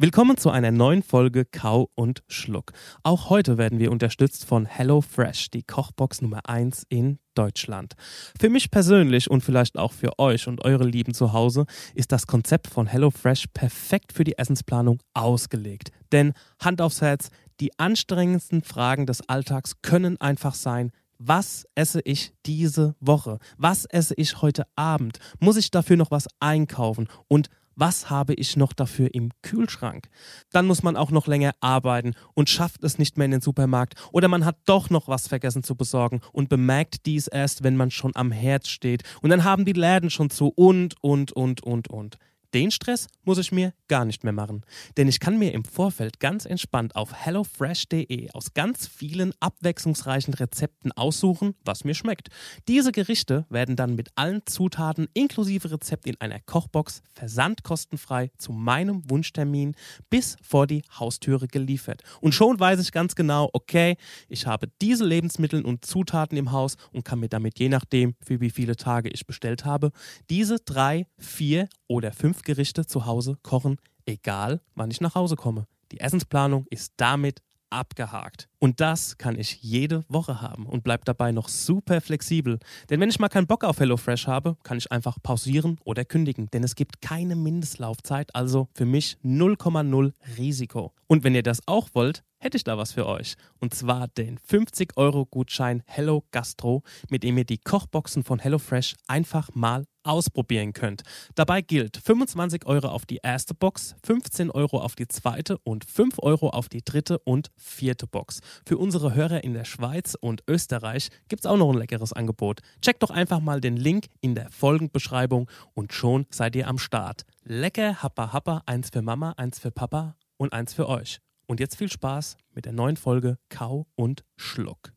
Willkommen zu einer neuen Folge Kau und Schluck. Auch heute werden wir unterstützt von HelloFresh, die Kochbox Nummer 1 in Deutschland. Für mich persönlich und vielleicht auch für euch und eure Lieben zu Hause ist das Konzept von HelloFresh perfekt für die Essensplanung ausgelegt. Denn Hand aufs Herz, die anstrengendsten Fragen des Alltags können einfach sein, was esse ich diese Woche? Was esse ich heute Abend? Muss ich dafür noch was einkaufen? Und was habe ich noch dafür im Kühlschrank? Dann muss man auch noch länger arbeiten und schafft es nicht mehr in den Supermarkt oder man hat doch noch was vergessen zu besorgen und bemerkt dies erst, wenn man schon am Herd steht und dann haben die Läden schon zu und, und, und, und, und. Den Stress muss ich mir gar nicht mehr machen, denn ich kann mir im Vorfeld ganz entspannt auf hellofresh.de aus ganz vielen abwechslungsreichen Rezepten aussuchen, was mir schmeckt. Diese Gerichte werden dann mit allen Zutaten inklusive Rezept in einer Kochbox versandkostenfrei zu meinem Wunschtermin bis vor die Haustüre geliefert. Und schon weiß ich ganz genau, okay, ich habe diese Lebensmittel und Zutaten im Haus und kann mir damit je nachdem, für wie viele Tage ich bestellt habe, diese drei, vier oder fünf Gerichte zu Hause kochen, egal wann ich nach Hause komme. Die Essensplanung ist damit abgehakt. Und das kann ich jede Woche haben und bleibt dabei noch super flexibel. Denn wenn ich mal keinen Bock auf HelloFresh habe, kann ich einfach pausieren oder kündigen. Denn es gibt keine Mindestlaufzeit, also für mich 0,0 Risiko. Und wenn ihr das auch wollt, hätte ich da was für euch. Und zwar den 50-Euro-Gutschein Hello Gastro, mit dem ihr die Kochboxen von HelloFresh einfach mal ausprobieren könnt. Dabei gilt 25 Euro auf die erste Box, 15 Euro auf die zweite und 5 Euro auf die dritte und vierte Box. Für unsere Hörer in der Schweiz und Österreich gibt es auch noch ein leckeres Angebot. Checkt doch einfach mal den Link in der Folgenbeschreibung und schon seid ihr am Start. Lecker, happa, happa, eins für Mama, eins für Papa und eins für euch. Und jetzt viel Spaß mit der neuen Folge Kau und Schluck.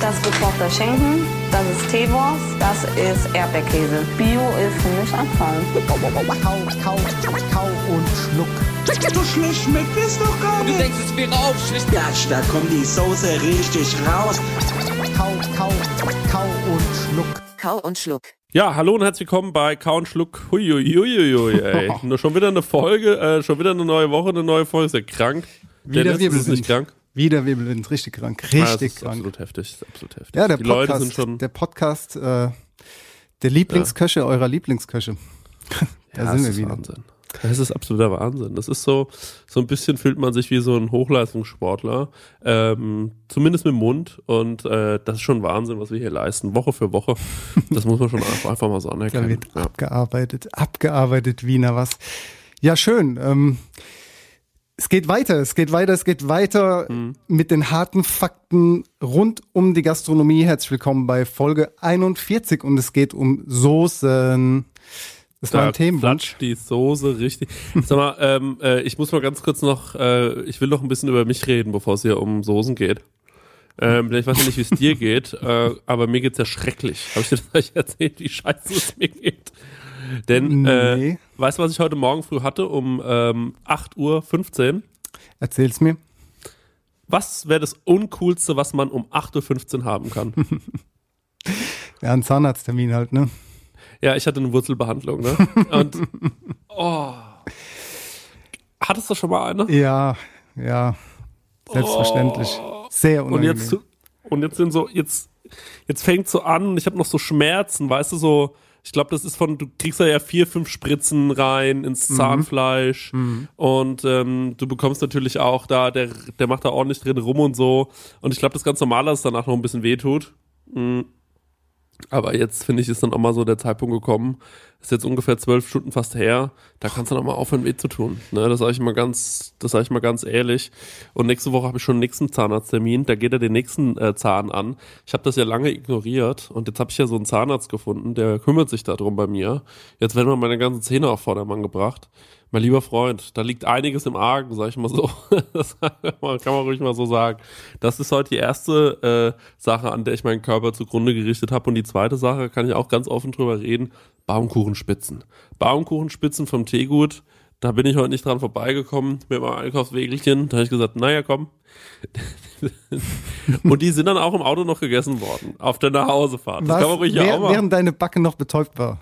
Das ist gekochter Schinken, das ist Teewurst, das ist Erdbeerkäse. Bio ist für mich Abfall. Kau, kau, kau und schluck. So schlecht schmeckt es doch gar Du nicht. denkst, es wäre aufschlicht. Gatsch, da kommt die Soße richtig raus. Kau, kau, kau und schluck. Kau und Schluck. Ja, hallo und herzlich willkommen bei Kau und Schluck. Huiuiuiui, ey. Nur schon wieder eine Folge, äh, schon wieder eine neue Woche, eine neue Folge. Ist ja krank. Wieder Dennis, ist nicht krank? Wieder Wirbelwind, richtig krank, das richtig ist krank. absolut heftig, absolut heftig. Ja, der Die Leute Podcast, sind schon, der Podcast äh, der Lieblingsköche eurer Lieblingsköche. da ja, sind das wir ist wieder. Wahnsinn. Das ist absoluter Wahnsinn. Das ist so, so ein bisschen fühlt man sich wie so ein Hochleistungssportler, ähm, zumindest mit dem Mund. Und äh, das ist schon Wahnsinn, was wir hier leisten, Woche für Woche. Das muss man schon einfach, einfach mal so Da anerkennen. wird Ja. abgearbeitet, abgearbeitet, Wiener was. Ja, schön. Ähm, es geht weiter, es geht weiter, es geht weiter Mhm. mit den harten Fakten rund um die Gastronomie. Herzlich willkommen bei Folge 41 und es geht um Soßen. Das war ein Themenwunsch. flatscht die Soße richtig. Sag mal, ähm, äh, ich muss mal ganz kurz noch, äh, ich will noch ein bisschen über mich reden, bevor es hier um Soßen geht. Ähm, ich weiß ja nicht, wie es dir geht, äh, aber mir geht's ja schrecklich. Habe ich dir das erzählt, wie scheiße es mir geht? Denn, äh, Nee. weißt du, was ich heute Morgen früh hatte um ähm, 8.15 Uhr? Erzähl's mir. Was wäre das Uncoolste, was man um 8.15 Uhr haben kann? Ja, ein Zahnarzttermin halt, ne? Ja, ich hatte eine Wurzelbehandlung, ne? Und, oh. Hattest du schon mal eine? Ja, ja. Selbstverständlich. Sehr Oh. Und unangenehm. jetzt, und jetzt sind so, jetzt, jetzt fängt so an und ich habe noch so Schmerzen, weißt du, so, ich glaube, das ist von, du kriegst da ja vier, fünf Spritzen rein ins Mhm. Zahnfleisch und ähm, du bekommst natürlich auch da, der, der macht da ordentlich drin rum und so. Und ich glaube, das ist ganz normal, dass es danach noch ein bisschen wehtut. Mhm. Aber jetzt finde ich, ist dann auch mal so der Zeitpunkt gekommen, ist jetzt ungefähr zwölf Stunden fast her, da kannst du auch mal aufhören, weh zu tun. Ne, das sage ich mal ganz, das sage ich mal ganz ehrlich. Und nächste Woche habe ich schon den nächsten Zahnarzttermin, da geht er den nächsten äh, Zahn an. Ich habe das ja lange ignoriert und jetzt habe ich ja so einen Zahnarzt gefunden, der kümmert sich darum bei mir. Jetzt werden mal meine ganzen Zähne auf Vordermann gebracht. Mein lieber Freund, da liegt einiges im Argen, sag ich mal so. Das kann man ruhig mal so sagen. Das ist heute die erste äh, Sache, an der ich meinen Körper zugrunde gerichtet habe. Und die zweite Sache, kann ich auch ganz offen drüber reden, Baumkuchenspitzen. Baumkuchenspitzen vom Teegut, da bin ich heute nicht dran vorbeigekommen mit meinem Einkaufswegelchen. Da habe ich gesagt, naja, komm. und die sind dann auch im Auto noch gegessen worden, auf der Nachhausefahrt. Das Was, kann man ruhig wer, auch machen. während deine Backe noch betäubt war.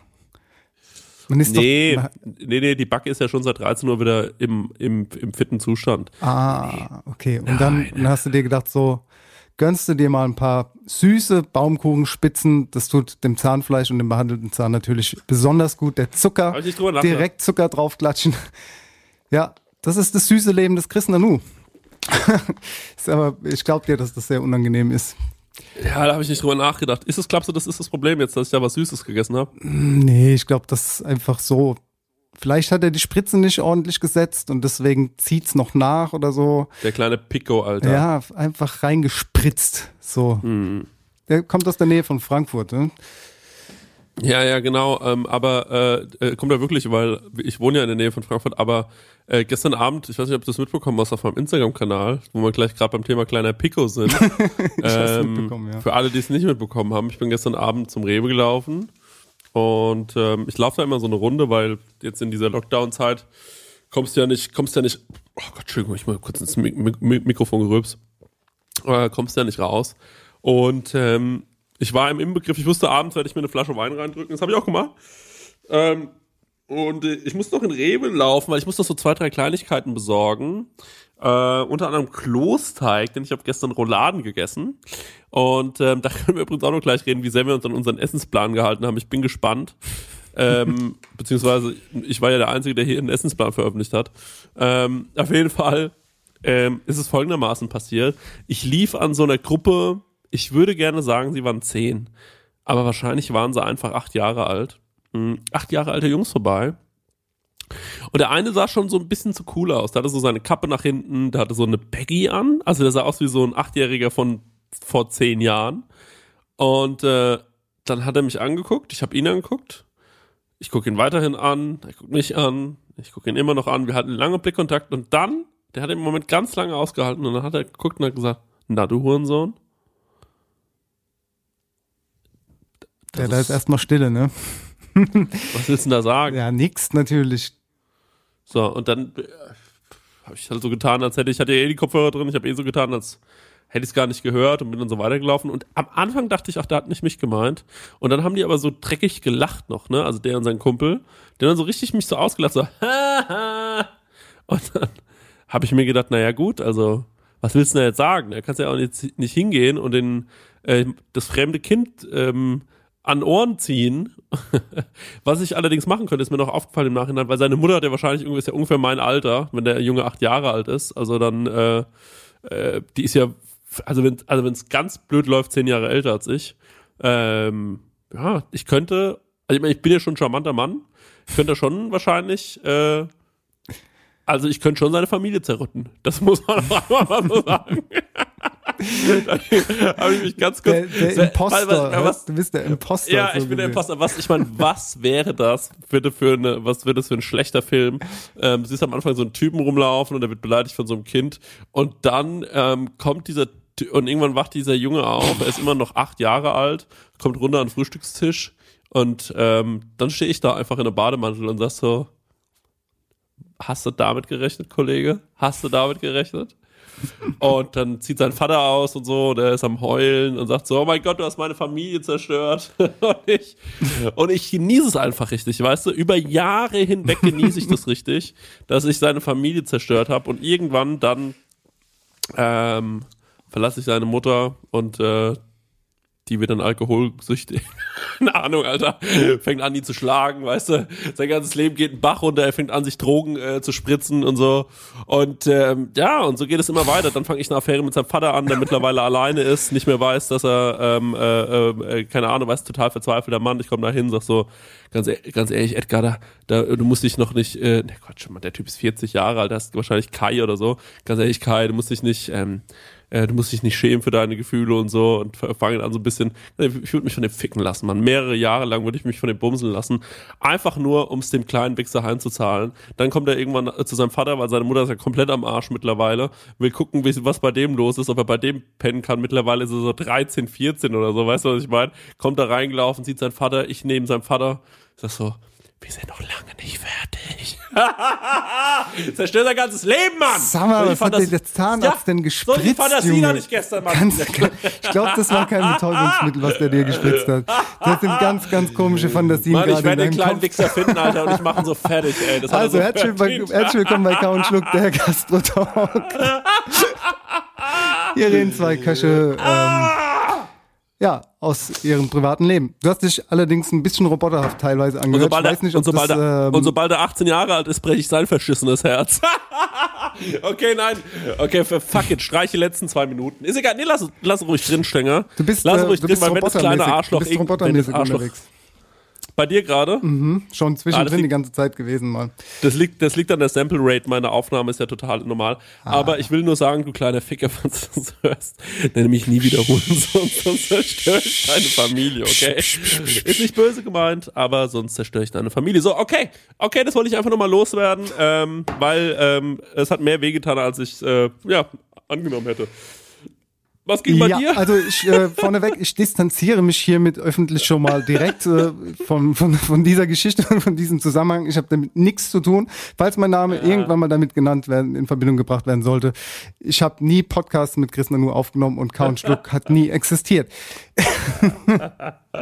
Man ist Nee, doch, nee, nee, die Backe ist ja schon seit 13 Uhr wieder im, im, im fitten Zustand. Ah, okay. Und dann, dann hast du dir gedacht, so, gönnst du dir mal ein paar süße Baumkuchenspitzen. Das tut dem Zahnfleisch und dem behandelten Zahn natürlich besonders gut. Der Zucker, direkt Zucker draufklatschen. Ja, das ist das süße Leben des Chris Nanu. Aber ich glaube dir, dass das sehr unangenehm ist. Ja, da habe ich nicht drüber nachgedacht. Ist es, glaubst du, das ist das Problem jetzt, dass ich da was Süßes gegessen habe? Nee, ich glaube, das ist einfach so. Vielleicht hat er die Spritze nicht ordentlich gesetzt und deswegen zieht's noch nach oder so. Der kleine Pico, Alter. Ja, einfach reingespritzt. So. Der kommt aus der Nähe von Frankfurt. Ne? Ja, ja, genau. Ähm, aber äh, äh, kommt ja wirklich, weil ich wohne ja in der Nähe von Frankfurt, aber äh, gestern Abend, ich weiß nicht, ob du das mitbekommen hast auf meinem Instagram-Kanal, wo wir gleich gerade beim Thema kleiner Pico sind. hab's ähm, mitbekommen, ja. Für alle, die es nicht mitbekommen haben, ich bin gestern Abend zum Rewe gelaufen und ähm, ich laufe da immer so eine Runde, weil jetzt in dieser Lockdown-Zeit kommst du ja nicht, kommst ja nicht, oh Gott, Entschuldigung, ich mal kurz ins Mik Mik Mikrofon gerülpst, äh, kommst ja nicht raus. Und ähm, ich war im Inbegriff, ich wusste, abends werde ich mir eine Flasche Wein reindrücken, das habe ich auch gemacht. Ähm, und äh, ich muss noch in Rewe laufen, weil ich muss noch so zwei, drei Kleinigkeiten besorgen. Äh, unter anderem Klosteig, denn ich habe gestern Rouladen gegessen. Und ähm, da können wir übrigens auch noch gleich reden, wie sehr wir uns an unseren Essensplan gehalten haben. Ich bin gespannt. ähm, beziehungsweise, ich war ja der Einzige, der hier einen Essensplan veröffentlicht hat. Ähm, auf jeden Fall ähm, ist es folgendermaßen passiert. Ich lief an so einer Gruppe, ich würde gerne sagen, sie waren zehn. Aber wahrscheinlich waren sie einfach acht Jahre alt. Hm, Acht Jahre alte Jungs vorbei. Und der eine sah schon so ein bisschen zu cool aus. Der hatte so seine Kappe nach hinten, der hatte so eine Baggy an. Also der sah aus wie so ein Achtjähriger von vor zehn Jahren. Und äh, dann hat er mich angeguckt, ich habe ihn angeguckt. Ich gucke ihn weiterhin an, er guckt mich an, ich gucke ihn immer noch an. Wir hatten lange Blickkontakt und dann, der hat im Moment ganz lange ausgehalten und dann hat er geguckt und hat gesagt, na du Hurensohn. Ja, da ist erstmal Stille, ne? Was willst du denn da sagen? Ja, nix natürlich. So, und dann äh, habe ich halt so getan, als hätte ich, hatte ja eh die Kopfhörer drin, ich habe eh so getan, als hätte ich es gar nicht gehört und bin dann so weitergelaufen. Und am Anfang dachte ich, ach, der hat nicht mich gemeint. Und dann haben die aber so dreckig gelacht noch, ne? Also der und sein Kumpel. Der dann so richtig mich so ausgelacht, so, haha. Und dann habe ich mir gedacht, naja, gut, also, was willst du denn jetzt sagen? Er kannst ja auch nicht, nicht hingehen und den, äh, das fremde Kind ähm, an Ohren ziehen. Was ich allerdings machen könnte, ist mir noch aufgefallen im Nachhinein, weil seine Mutter hat ja wahrscheinlich irgendwie, ist ja ungefähr mein Alter, wenn der Junge acht Jahre alt ist. Also dann, äh, äh, die ist ja, also wenn also es ganz blöd läuft, zehn Jahre älter als ich. Ähm, ja, ich könnte, also ich, meine, ich bin ja schon ein charmanter Mann, ich könnte schon wahrscheinlich, äh, also ich könnte schon seine Familie zerrütten. Das muss man auch mal so sagen. habe ich mich ganz kurz. Der, der Imposter. weil- weil- was, du bist der Imposter. ja, so ich bin der. Imposter. Was, ich meine, was wäre das bitte für eine, was wäre das für ein schlechter Film? Ähm, siehst am Anfang so einen Typen rumlaufen und der wird beleidigt von so einem Kind und dann ähm, kommt dieser und irgendwann wacht dieser Junge auf. Er ist immer noch acht Jahre alt, kommt runter an den Frühstückstisch und ähm, dann stehe ich da einfach in der Bademantel und sag so, hast du damit gerechnet, Kollege? Hast du damit gerechnet? Und dann zieht sein Vater aus und so, der ist am Heulen und sagt so, oh mein Gott, du hast meine Familie zerstört. und, ich, und ich genieße es einfach richtig, weißt du? Über Jahre hinweg genieße ich das richtig, dass ich seine Familie zerstört habe und irgendwann dann ähm, verlasse ich seine Mutter und äh, die wird dann alkoholsüchtig. keine Ahnung, Alter, fängt an, ihn zu schlagen, weißt du, sein ganzes Leben geht ein Bach runter, er fängt an, sich Drogen äh, zu spritzen und so. Und ähm, ja, und so geht es immer weiter. Dann fange ich eine Affäre mit seinem Vater an, der mittlerweile alleine ist, nicht mehr weiß, dass er, ähm, äh, äh, keine Ahnung, weiß, total verzweifelter Mann. Ich komme da hin, sag so, ganz, ganz ehrlich, Edgar, da, da, du musst dich noch nicht, äh, ne Quatsch, der Typ ist 40 Jahre alt, das ist wahrscheinlich Kai oder so. Ganz ehrlich, Kai, du musst dich nicht, ähm, äh, du musst dich nicht schämen für deine Gefühle und so und fangen an so ein bisschen, ich würde mich von dem ficken lassen, man. Mehrere Jahre lang würde ich mich von dem bumsen lassen. Einfach nur, um es dem kleinen Wichser heimzuzahlen. Dann kommt er irgendwann zu seinem Vater, weil seine Mutter ist ja komplett am Arsch mittlerweile, will gucken, was bei dem los ist, ob er bei dem pennen kann. Mittlerweile ist er so 13, 14 oder so, weißt du, was ich meine? Kommt da reingelaufen, sieht seinen Vater, ich neben seinem Vater, sag so, wir sind noch lange nicht fertig. Zerstört sein ganzes Leben, Mann! Sag mal, So, was hat das- der Zahnarzt Ja, denn gespritzt, So Fantasie Junge? hatte ich gestern, Mann. Ganz, ich glaube, das war kein Betäubungsmittel, was der dir gespritzt hat. Das sind ganz, ganz komische Fantasien Mann, ich werde den kleinen Kopf. Wichser finden, Alter, und ich mache ihn so fertig, ey. Das Also, so herzlich, willkommen bei Kau und Schluck, der Gastro-Talk. Hier reden zwei Köche, ähm, ja, aus ihrem privaten Leben. Du hast dich allerdings ein bisschen roboterhaft teilweise Und angehört. sobald, weiß nicht, er, ob und, sobald das, er, ähm, und sobald er 18 Jahre alt ist, breche ich sein verschissenes Herz. okay, nein. Okay, für fuck it, streich die letzten zwei Minuten. Ist egal, nee, lass, lass ruhig drin, Stenger. du bist, lass äh, ruhig du drin, weil wenn das kleine Arschloch du bist robotermäßig Arschloch unterwegs. Bei dir gerade, Schon Ah, zwischendrin liegt- die ganze Zeit gewesen mal. das liegt, das liegt an der Sample Rate. Meine Aufnahme ist ja total normal. Ah. Aber ich will nur sagen, du kleiner Ficker, falls du das hörst, nenne mich nie wiederholen, sonst, sonst zerstöre ich deine Familie, okay? Ist nicht böse gemeint, aber sonst zerstöre ich deine Familie. So, okay, okay, das wollte ich einfach nochmal loswerden, ähm, weil ähm, es hat mehr wehgetan, als ich äh, ja angenommen hätte. Was ging bei ja, dir? also ich äh, vorneweg, ich distanziere mich hiermit öffentlich schon mal direkt äh, von, von, von dieser Geschichte und von diesem Zusammenhang. Ich habe damit nichts zu tun. Falls mein Name irgendwann mal damit genannt werden, in Verbindung gebracht werden sollte. Ich habe nie Podcasts mit Chris Nanu aufgenommen und Count Schluck hat nie existiert.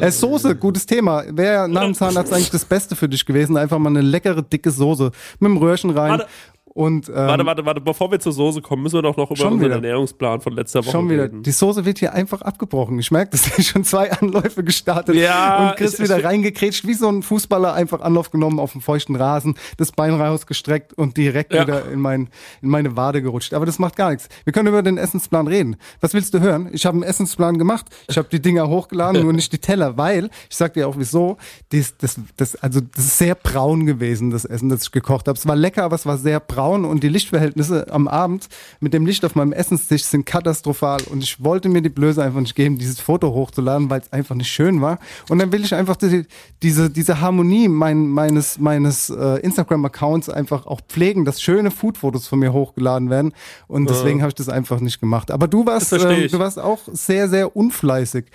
äh, Soße, gutes Thema. Wäre nach dem Zahnarzt eigentlich das Beste für dich gewesen. Einfach mal eine leckere, dicke Soße mit dem Röhrchen rein. Warte. Und, ähm, warte, warte, warte, bevor wir zur Soße kommen, müssen wir doch noch über unseren wieder. Ernährungsplan von letzter Woche Schon wieder. reden. Die Soße wird hier einfach abgebrochen. Ich merke, dass ich schon zwei Anläufe gestartet Ja, und Chris ich- wieder ich- reingekrätscht, wie so ein Fußballer einfach Anlauf genommen auf dem feuchten Rasen, das Bein rausgestreckt und direkt Ja. wieder in, mein, in meine Wade gerutscht. Aber das macht gar nichts. Wir können über den Essensplan reden. Was willst du hören? Ich habe einen Essensplan gemacht. Ich habe die Dinger hochgeladen, nur nicht die Teller, weil, ich sag dir auch wieso, dies, das, das, also das ist sehr braun gewesen, das Essen, das ich gekocht habe. Es war lecker, aber es war sehr braun und die Lichtverhältnisse am Abend mit dem Licht auf meinem Essenstisch sind katastrophal und ich wollte mir die Blöße einfach nicht geben, dieses Foto hochzuladen, weil es einfach nicht schön war. Und dann will ich einfach die, diese, diese Harmonie mein, meines, meines äh, Instagram-Accounts einfach auch pflegen, dass schöne Food-Fotos von mir hochgeladen werden und deswegen habe ich das einfach nicht gemacht. Aber du warst, ich. du warst auch sehr, sehr unfleißig.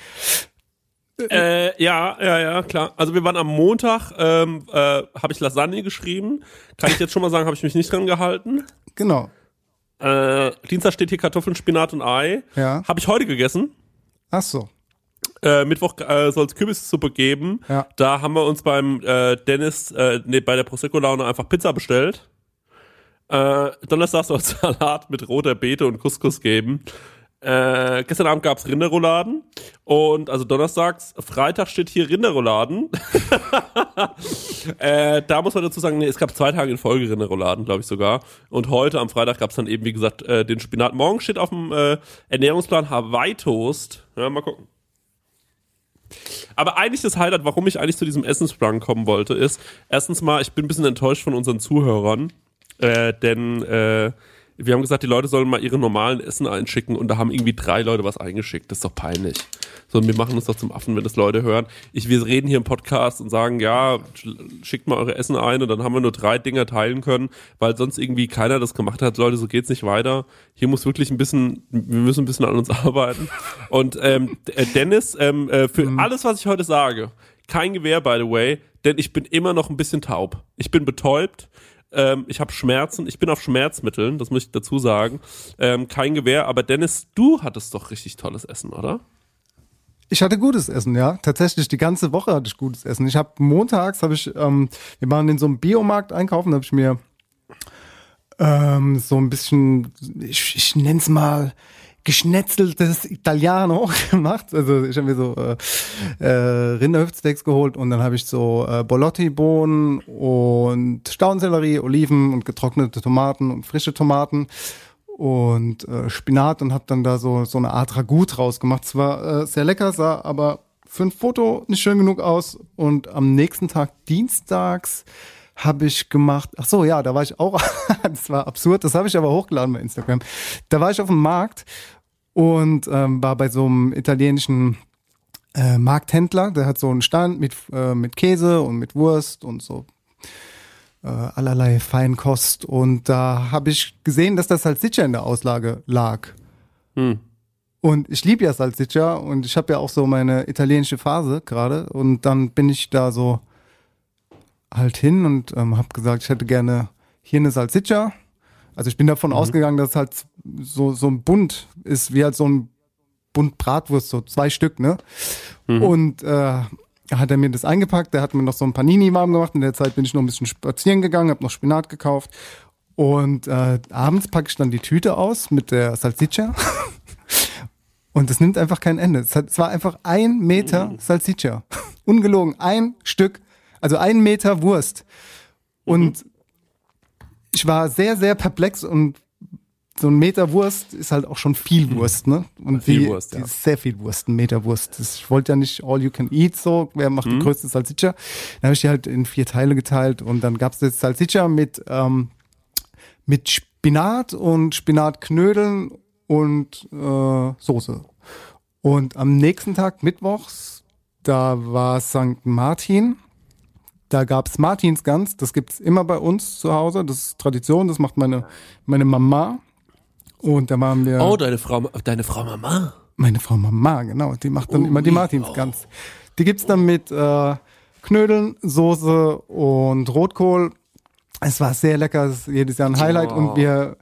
Äh, ja, ja, ja, klar. Also wir waren am Montag, ähm, äh, habe ich Lasagne geschrieben. Kann ich jetzt schon mal sagen, habe ich mich nicht dran gehalten. Genau. Äh, Dienstag steht hier Kartoffeln, Spinat und Ei. Ja. Habe ich heute gegessen. Ach so. Äh, Mittwoch äh, soll es Kürbissuppe geben. Ja. Da haben wir uns beim äh, Dennis, äh, nee, bei der Prosecco-Laune einfach Pizza bestellt. Äh, Donnerstag soll es Salat mit roter Beete und Couscous geben. Äh, gestern Abend gab's Rinderrouladen und also donnerstags, Freitag steht hier Rinderrouladen. äh, da muss man dazu sagen, nee, es gab zwei Tage in Folge Rinderrouladen, glaube ich sogar. Und heute am Freitag gab's dann eben, wie gesagt, äh, den Spinat. Morgen steht auf dem äh, Ernährungsplan Hawaii-Toast. Ja, mal gucken. Aber eigentlich das Highlight, warum ich eigentlich zu diesem Essensplan kommen wollte, ist, erstens mal, ich bin ein bisschen enttäuscht von unseren Zuhörern, äh, denn äh, wir haben gesagt, die Leute sollen mal ihre normalen Essen einschicken und da haben irgendwie drei Leute was eingeschickt. Das ist doch peinlich. So, wir machen uns doch zum Affen, wenn das Leute hören. Ich, wir reden hier im Podcast und sagen, ja, sch- schickt mal eure Essen ein und dann haben wir nur drei Dinger teilen können, weil sonst irgendwie keiner das gemacht hat. Leute, so geht's nicht weiter. Hier muss wirklich ein bisschen, wir müssen ein bisschen an uns arbeiten. Und ähm, äh, Dennis, ähm, äh, für alles, was ich heute sage, kein Gewehr, by the way, denn ich bin immer noch ein bisschen taub. Ich bin betäubt. Ähm, ich habe Schmerzen, ich bin auf Schmerzmitteln, das muss ich dazu sagen. Ähm, kein Gewehr, aber Dennis, du hattest doch richtig tolles Essen, oder? Ich hatte gutes Essen, ja. Tatsächlich, die ganze Woche hatte ich gutes Essen. Ich habe montags, habe ich, ähm, wir waren in so einem Biomarkt einkaufen, da habe ich mir ähm, so ein bisschen, ich, ich nenne es mal geschnetzeltes Italiano gemacht. Also ich habe mir so äh, äh, Rinderhüftsteaks geholt und dann habe ich so äh, Bolotti-Bohnen und Staunsellerie, Oliven und getrocknete Tomaten und frische Tomaten und äh, Spinat und habe dann da so so eine Art Ragout draus gemacht. Es war äh, sehr lecker, sah aber für ein Foto nicht schön genug aus und am nächsten Tag dienstags habe ich gemacht. Ach so, ja, da war ich auch. das war absurd. Das habe ich aber hochgeladen bei Instagram. Da war ich auf dem Markt und ähm, war bei so einem italienischen äh, Markthändler. Der hat so einen Stand mit äh, mit Käse und mit Wurst und so äh, allerlei Feinkost. Und da habe ich gesehen, dass das Salsiccia in der Auslage lag. Hm. Und ich liebe ja Salsiccia und ich habe ja auch so meine italienische Phase gerade. Und dann bin ich da so halt hin und ähm, habe gesagt, ich hätte gerne hier eine Salsiccia. Also ich bin davon ausgegangen, dass es halt so, so ein Bund ist, wie halt so ein Bund Bratwurst, so zwei Stück, ne? Und äh, hat er mir das eingepackt, der hat mir noch so ein Panini warm gemacht. In der Zeit bin ich noch ein bisschen spazieren gegangen, habe noch Spinat gekauft. Und äh, abends packe ich dann die Tüte aus mit der Salsiccia. Und es nimmt einfach kein Ende. Es, hat, es war einfach ein Meter Salsiccia. Ungelogen, ein Stück, also ein Meter Wurst. Und ich war sehr, sehr perplex und so ein Meter Wurst ist halt auch schon viel Wurst, ne? Und Viel die, Wurst, ja. die sehr viel Wurst, ein Meter Wurst. Das, ich wollte ja nicht all you can eat so, wer macht die größte Salsiccia? Dann habe ich die halt in vier Teile geteilt und dann gab's jetzt Salsiccia mit, ähm, mit Spinat und Spinatknödeln und äh, Soße. Und am nächsten Tag, mittwochs, da war St. Martin. Da gab's Martinsgans, das gibt's immer bei uns zu Hause, das ist Tradition, das macht meine, meine Mama. Und da waren wir. Oh, deine Frau, deine Frau Mama. Meine Frau Mama, genau, die macht dann immer die Martinsgans. Die gibt's dann mit äh, Knödeln, Soße und Rotkohl. Es war sehr lecker, es ist jedes Jahr ein Highlight und wir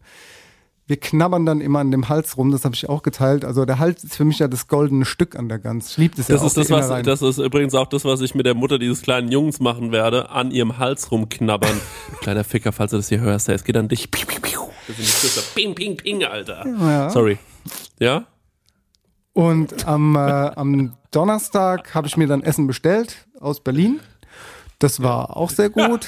wir knabbern dann immer an dem Hals rum, das habe ich auch geteilt. Also der Hals ist für mich ja das goldene Stück an der Gans. Ich liebe das, Das ja ist auch, das, was, das ist übrigens auch das, was ich mit der Mutter dieses kleinen Jungs machen werde, an ihrem Hals rumknabbern. Kleiner Ficker, falls du das hier hörst, es geht an dich. Piu, piu, piu. Das sind die. Ping, ping, ping, Alter. Ja. Sorry. Ja? Und am, äh, am Donnerstag habe ich mir dann Essen bestellt aus Berlin. Das war auch sehr gut.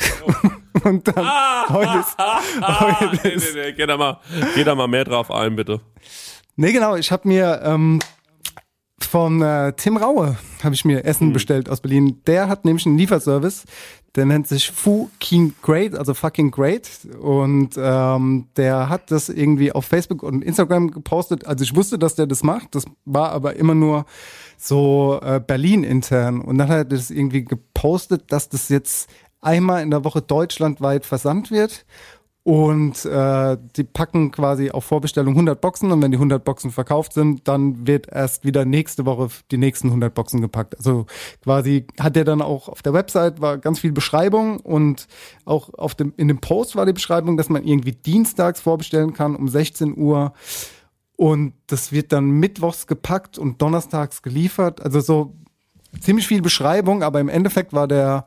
Und dann heute ist, heute nee, ist nee, nee, geh da mal, geh da mal mehr drauf ein, bitte. Nee, genau. Ich habe mir ähm, von äh, Tim Raue habe ich mir Essen bestellt aus Berlin. Der hat nämlich einen Lieferservice. Der nennt sich Fucking Great, also fucking great. Und ähm, der hat das irgendwie auf Facebook und Instagram gepostet. Also ich wusste, dass der das macht. Das war aber immer nur so äh, Berlin intern. Und dann hat er das irgendwie gepostet, dass das jetzt einmal in der Woche deutschlandweit versandt wird. Und äh, die packen quasi auf Vorbestellung 100 Boxen und wenn die 100 Boxen verkauft sind, dann wird erst wieder nächste Woche die nächsten 100 Boxen gepackt. Also quasi hat er dann auch auf der Website war ganz viel Beschreibung und auch auf dem in dem Post war die Beschreibung, dass man irgendwie dienstags vorbestellen kann um 16 Uhr und das wird dann mittwochs gepackt und donnerstags geliefert. Also so ziemlich viel Beschreibung, aber im Endeffekt war der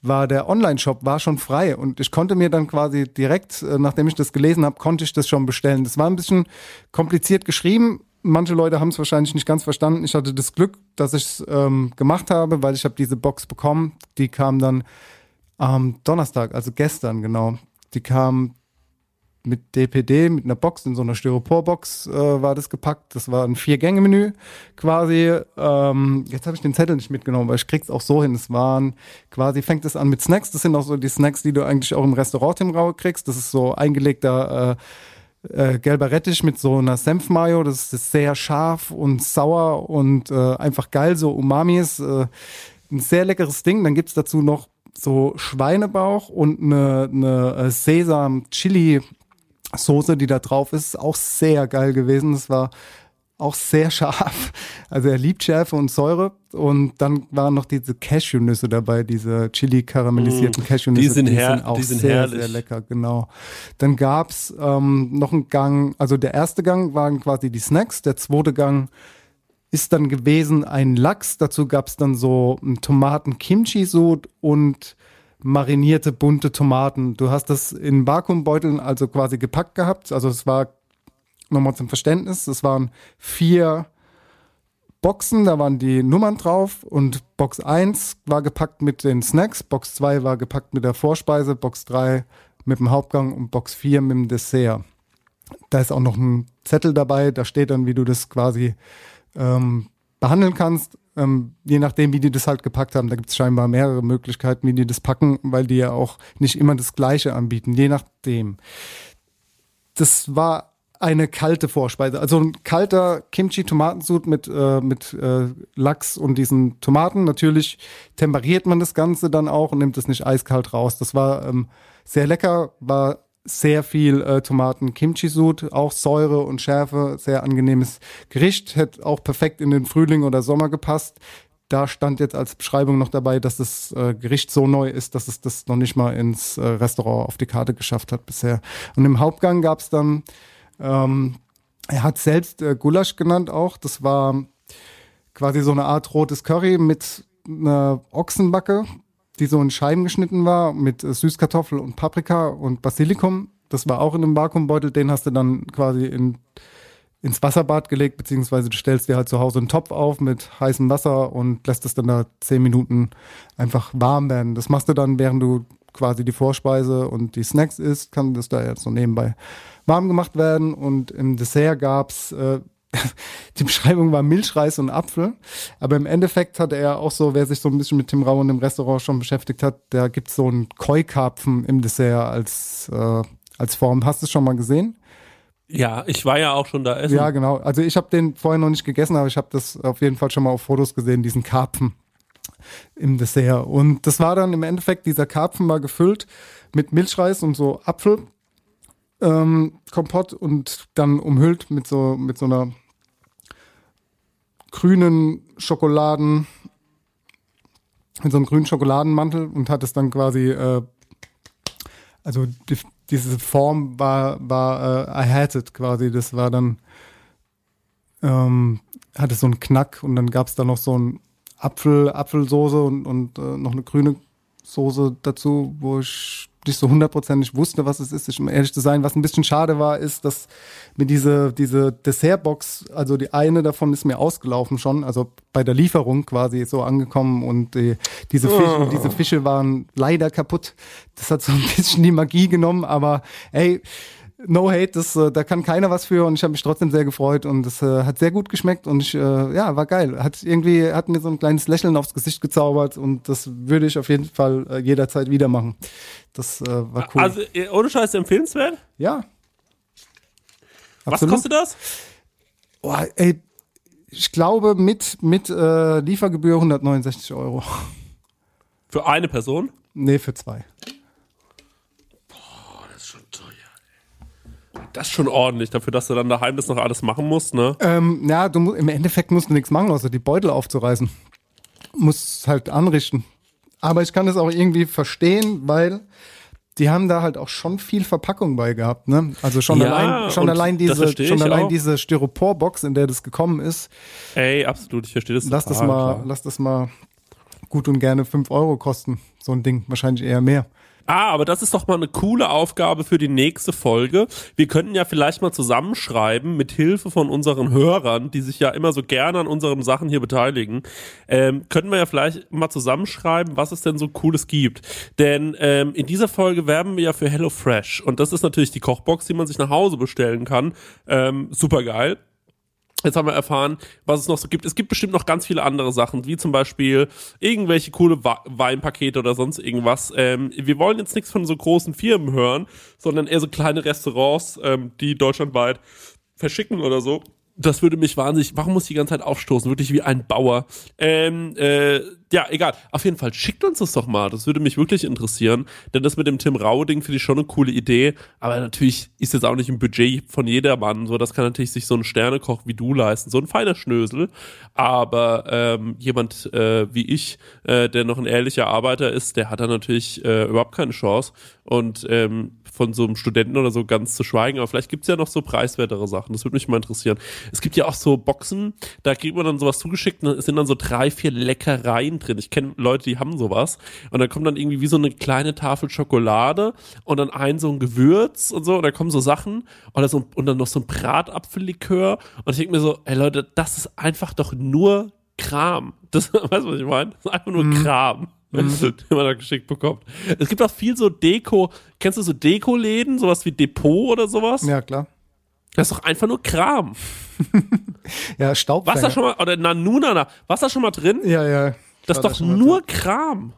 war der Online-Shop war schon frei und ich konnte mir dann quasi direkt, äh, nachdem ich das gelesen habe, konnte ich das schon bestellen. Das war ein bisschen kompliziert geschrieben. Manche Leute haben es wahrscheinlich nicht ganz verstanden. Ich hatte das Glück, dass ich es ähm, gemacht habe, weil ich habe diese Box bekommen. Die kam dann am Donnerstag, also gestern genau. Die kam mit DPD, mit einer Box, in so einer Styroporbox äh, war das gepackt. Das war ein Vier-Gänge-Menü quasi. Ähm, jetzt habe ich den Zettel nicht mitgenommen, weil ich krieg's auch so hin. Es waren quasi, fängt es an mit Snacks. Das sind auch so die Snacks, die du eigentlich auch im Restaurant im Rau kriegst. Das ist so eingelegter äh, äh, gelber Rettich mit so einer Senfmayo. Das ist sehr scharf und sauer und äh, einfach geil, so Umamis. Äh, ein sehr leckeres Ding. Dann gibt's dazu noch so Schweinebauch und eine, eine äh, Sesam-Chili- Soße, die da drauf ist, auch sehr geil gewesen. Das war auch sehr scharf. Also er liebt Schärfe und Säure. Und dann waren noch diese Cashewnüsse dabei, diese Chili karamellisierten Cashewnüsse. Die sind her- auch die sind sehr, herrlich. sehr lecker, genau. Dann gab's ähm, noch einen Gang, also der erste Gang waren quasi die Snacks, der zweite Gang ist dann gewesen ein Lachs. Dazu gab's dann so einen Tomaten-Kimchi-Sud und marinierte bunte Tomaten. Du hast das in Vakuumbeuteln also quasi gepackt gehabt. Also es war nochmal zum Verständnis, es waren vier Boxen, da waren die Nummern drauf und Box 1 war gepackt mit den Snacks, Box 2 war gepackt mit der Vorspeise, Box 3 mit dem Hauptgang und Box 4 mit dem Dessert. Da ist auch noch ein Zettel dabei, da steht dann, wie du das quasi ähm, behandeln kannst, ähm, je nachdem, wie die das halt gepackt haben. Da gibt es scheinbar mehrere Möglichkeiten, wie die das packen, weil die ja auch nicht immer das Gleiche anbieten, je nachdem. Das war eine kalte Vorspeise, also ein kalter Kimchi-Tomatensud mit, äh, mit äh, Lachs und diesen Tomaten. Natürlich temperiert man das Ganze dann auch und nimmt es nicht eiskalt raus. Das war ähm, sehr lecker, war sehr viel äh, Tomaten Kimchi-Sud, auch Säure und Schärfe, sehr angenehmes Gericht, hätte auch perfekt in den Frühling oder Sommer gepasst. Da stand jetzt als Beschreibung noch dabei, dass das äh, Gericht so neu ist, dass es das noch nicht mal ins äh, Restaurant auf die Karte geschafft hat bisher. Und im Hauptgang gab es dann ähm, er hat selbst äh, Gulasch genannt auch. Das war quasi so eine Art rotes Curry mit einer Ochsenbacke, die so in Scheiben geschnitten war, mit äh, Süßkartoffel und Paprika und Basilikum. Das war auch in einem Vakuumbeutel. Den hast du dann quasi in, ins Wasserbad gelegt, beziehungsweise du stellst dir halt zu Hause einen Topf auf mit heißem Wasser und lässt es dann da zehn Minuten einfach warm werden. Das machst du dann, während du quasi die Vorspeise und die Snacks isst, kann das da jetzt so nebenbei warm gemacht werden und im Dessert gab's äh, die Beschreibung war Milchreis und Apfel. Aber im Endeffekt hat er auch so, wer sich so ein bisschen mit Tim Rau und dem Restaurant schon beschäftigt hat, da gibt's so einen Koi-Karpfen im Dessert als, äh, als Form. Hast du es schon mal gesehen? Ja, ich war ja auch schon da essen. Ja, genau. Also ich habe den vorher noch nicht gegessen, aber ich habe das auf jeden Fall schon mal auf Fotos gesehen, diesen Karpfen im Dessert. Und das war dann im Endeffekt, dieser Karpfen war gefüllt mit Milchreis und so Apfel ähm, Kompott und dann umhüllt mit so, mit so einer grünen Schokoladen, mit so einem grünen Schokoladenmantel und hat es dann quasi, äh, also die, diese Form war, war äh, I quasi, das war dann, ähm, hatte so einen Knack und dann gab es da noch so ein Apfel, Apfelsoße und, und äh, noch eine grüne Soße dazu, wo ich nicht so hundertprozentig wusste, was es ist. Ich, um ehrlich zu sein, was ein bisschen schade war, ist, dass mir diese, diese Dessertbox, also die eine davon ist mir ausgelaufen schon, also bei der Lieferung quasi so angekommen und die, diese, Fische, oh. diese Fische waren leider kaputt. Das hat so ein bisschen die Magie genommen, aber ey, no hate, das, äh, da kann keiner was für und ich habe mich trotzdem sehr gefreut und es äh, hat sehr gut geschmeckt und ich, äh, ja, war geil. Hat irgendwie, hat mir so ein kleines Lächeln aufs Gesicht gezaubert und das würde ich auf jeden Fall äh, jederzeit wieder machen. Das äh, war cool. Also, äh, ohne Scheiß empfehlenswert? Ja. Was kostet das? Boah, ey, ich glaube mit, mit äh, Liefergebühr 169 Euro. Für eine Person? Nee, für zwei. Das ist schon ordentlich, dafür, dass du dann daheim das noch alles machen musst, ne? Ähm, ja, du, im Endeffekt musst du nichts machen, außer die Beutel aufzureißen. Musst halt anrichten. Aber ich kann das auch irgendwie verstehen, weil die haben da halt auch schon viel Verpackung bei gehabt, ne? Also schon Ja, allein, schon allein diese, schon allein auch. diese Styroporbox, in der das gekommen ist. Ey, absolut, ich verstehe das Lass total, das mal, klar. lass das mal gut und gerne fünf Euro kosten. So ein Ding, wahrscheinlich eher mehr. Ah, aber das ist doch mal eine coole Aufgabe für die nächste Folge. Wir könnten ja vielleicht mal zusammenschreiben, mit Hilfe von unseren Hörern, die sich ja immer so gerne an unseren Sachen hier beteiligen, ähm, könnten wir ja vielleicht mal zusammenschreiben, was es denn so Cooles gibt. Denn ähm, in dieser Folge werben wir ja für HelloFresh. Und das ist natürlich die Kochbox, die man sich nach Hause bestellen kann. Ähm, super geil. Jetzt haben wir erfahren, was es noch so gibt. Es gibt bestimmt noch ganz viele andere Sachen, wie zum Beispiel irgendwelche coole Weinpakete oder sonst irgendwas. Ähm, wir wollen jetzt nichts von so großen Firmen hören, sondern eher so kleine Restaurants, ähm, die deutschlandweit verschicken oder so. Das würde mich wahnsinnig, warum muss ich die ganze Zeit aufstoßen? Wirklich wie ein Bauer. Ähm, äh, ja, egal. Auf jeden Fall, schickt uns das doch mal. Das würde mich wirklich interessieren. Denn das mit dem Tim Rau-Ding finde ich schon eine coole Idee. Aber natürlich ist jetzt auch nicht im Budget von jedermann. So, das kann natürlich sich so ein Sternekoch wie du leisten. So ein feiner Schnösel. Aber ähm, jemand äh, wie ich, äh, der noch ein ehrlicher Arbeiter ist, der hat da natürlich äh, überhaupt keine Chance. Und ähm, von so einem Studenten oder so ganz zu schweigen, aber vielleicht gibt's ja noch so preiswertere Sachen. Das würde mich mal interessieren. Es gibt ja auch so Boxen, da kriegt man dann sowas zugeschickt und es sind dann so drei, vier Leckereien drin. Ich kenne Leute, die haben sowas. Und dann kommt dann irgendwie wie so eine kleine Tafel Schokolade und dann ein so ein Gewürz und so. Und dann kommen so Sachen oder so, und dann noch so ein Bratapfellikör. Und ich denke mir so, ey Leute, das ist einfach doch nur Kram. Das, weißt du, was ich meine? Das ist einfach nur Kram. Den man da geschickt bekommt. Es gibt auch viel so Deko. Kennst du so Deko-Läden? Sowas wie Depot oder sowas? Ja, klar. Das ist doch einfach nur Kram. Ja, Staubfänger. Was da schon mal, oder Nanunana, was da schon mal drin? Ja, ja. Das ist doch nur Kram.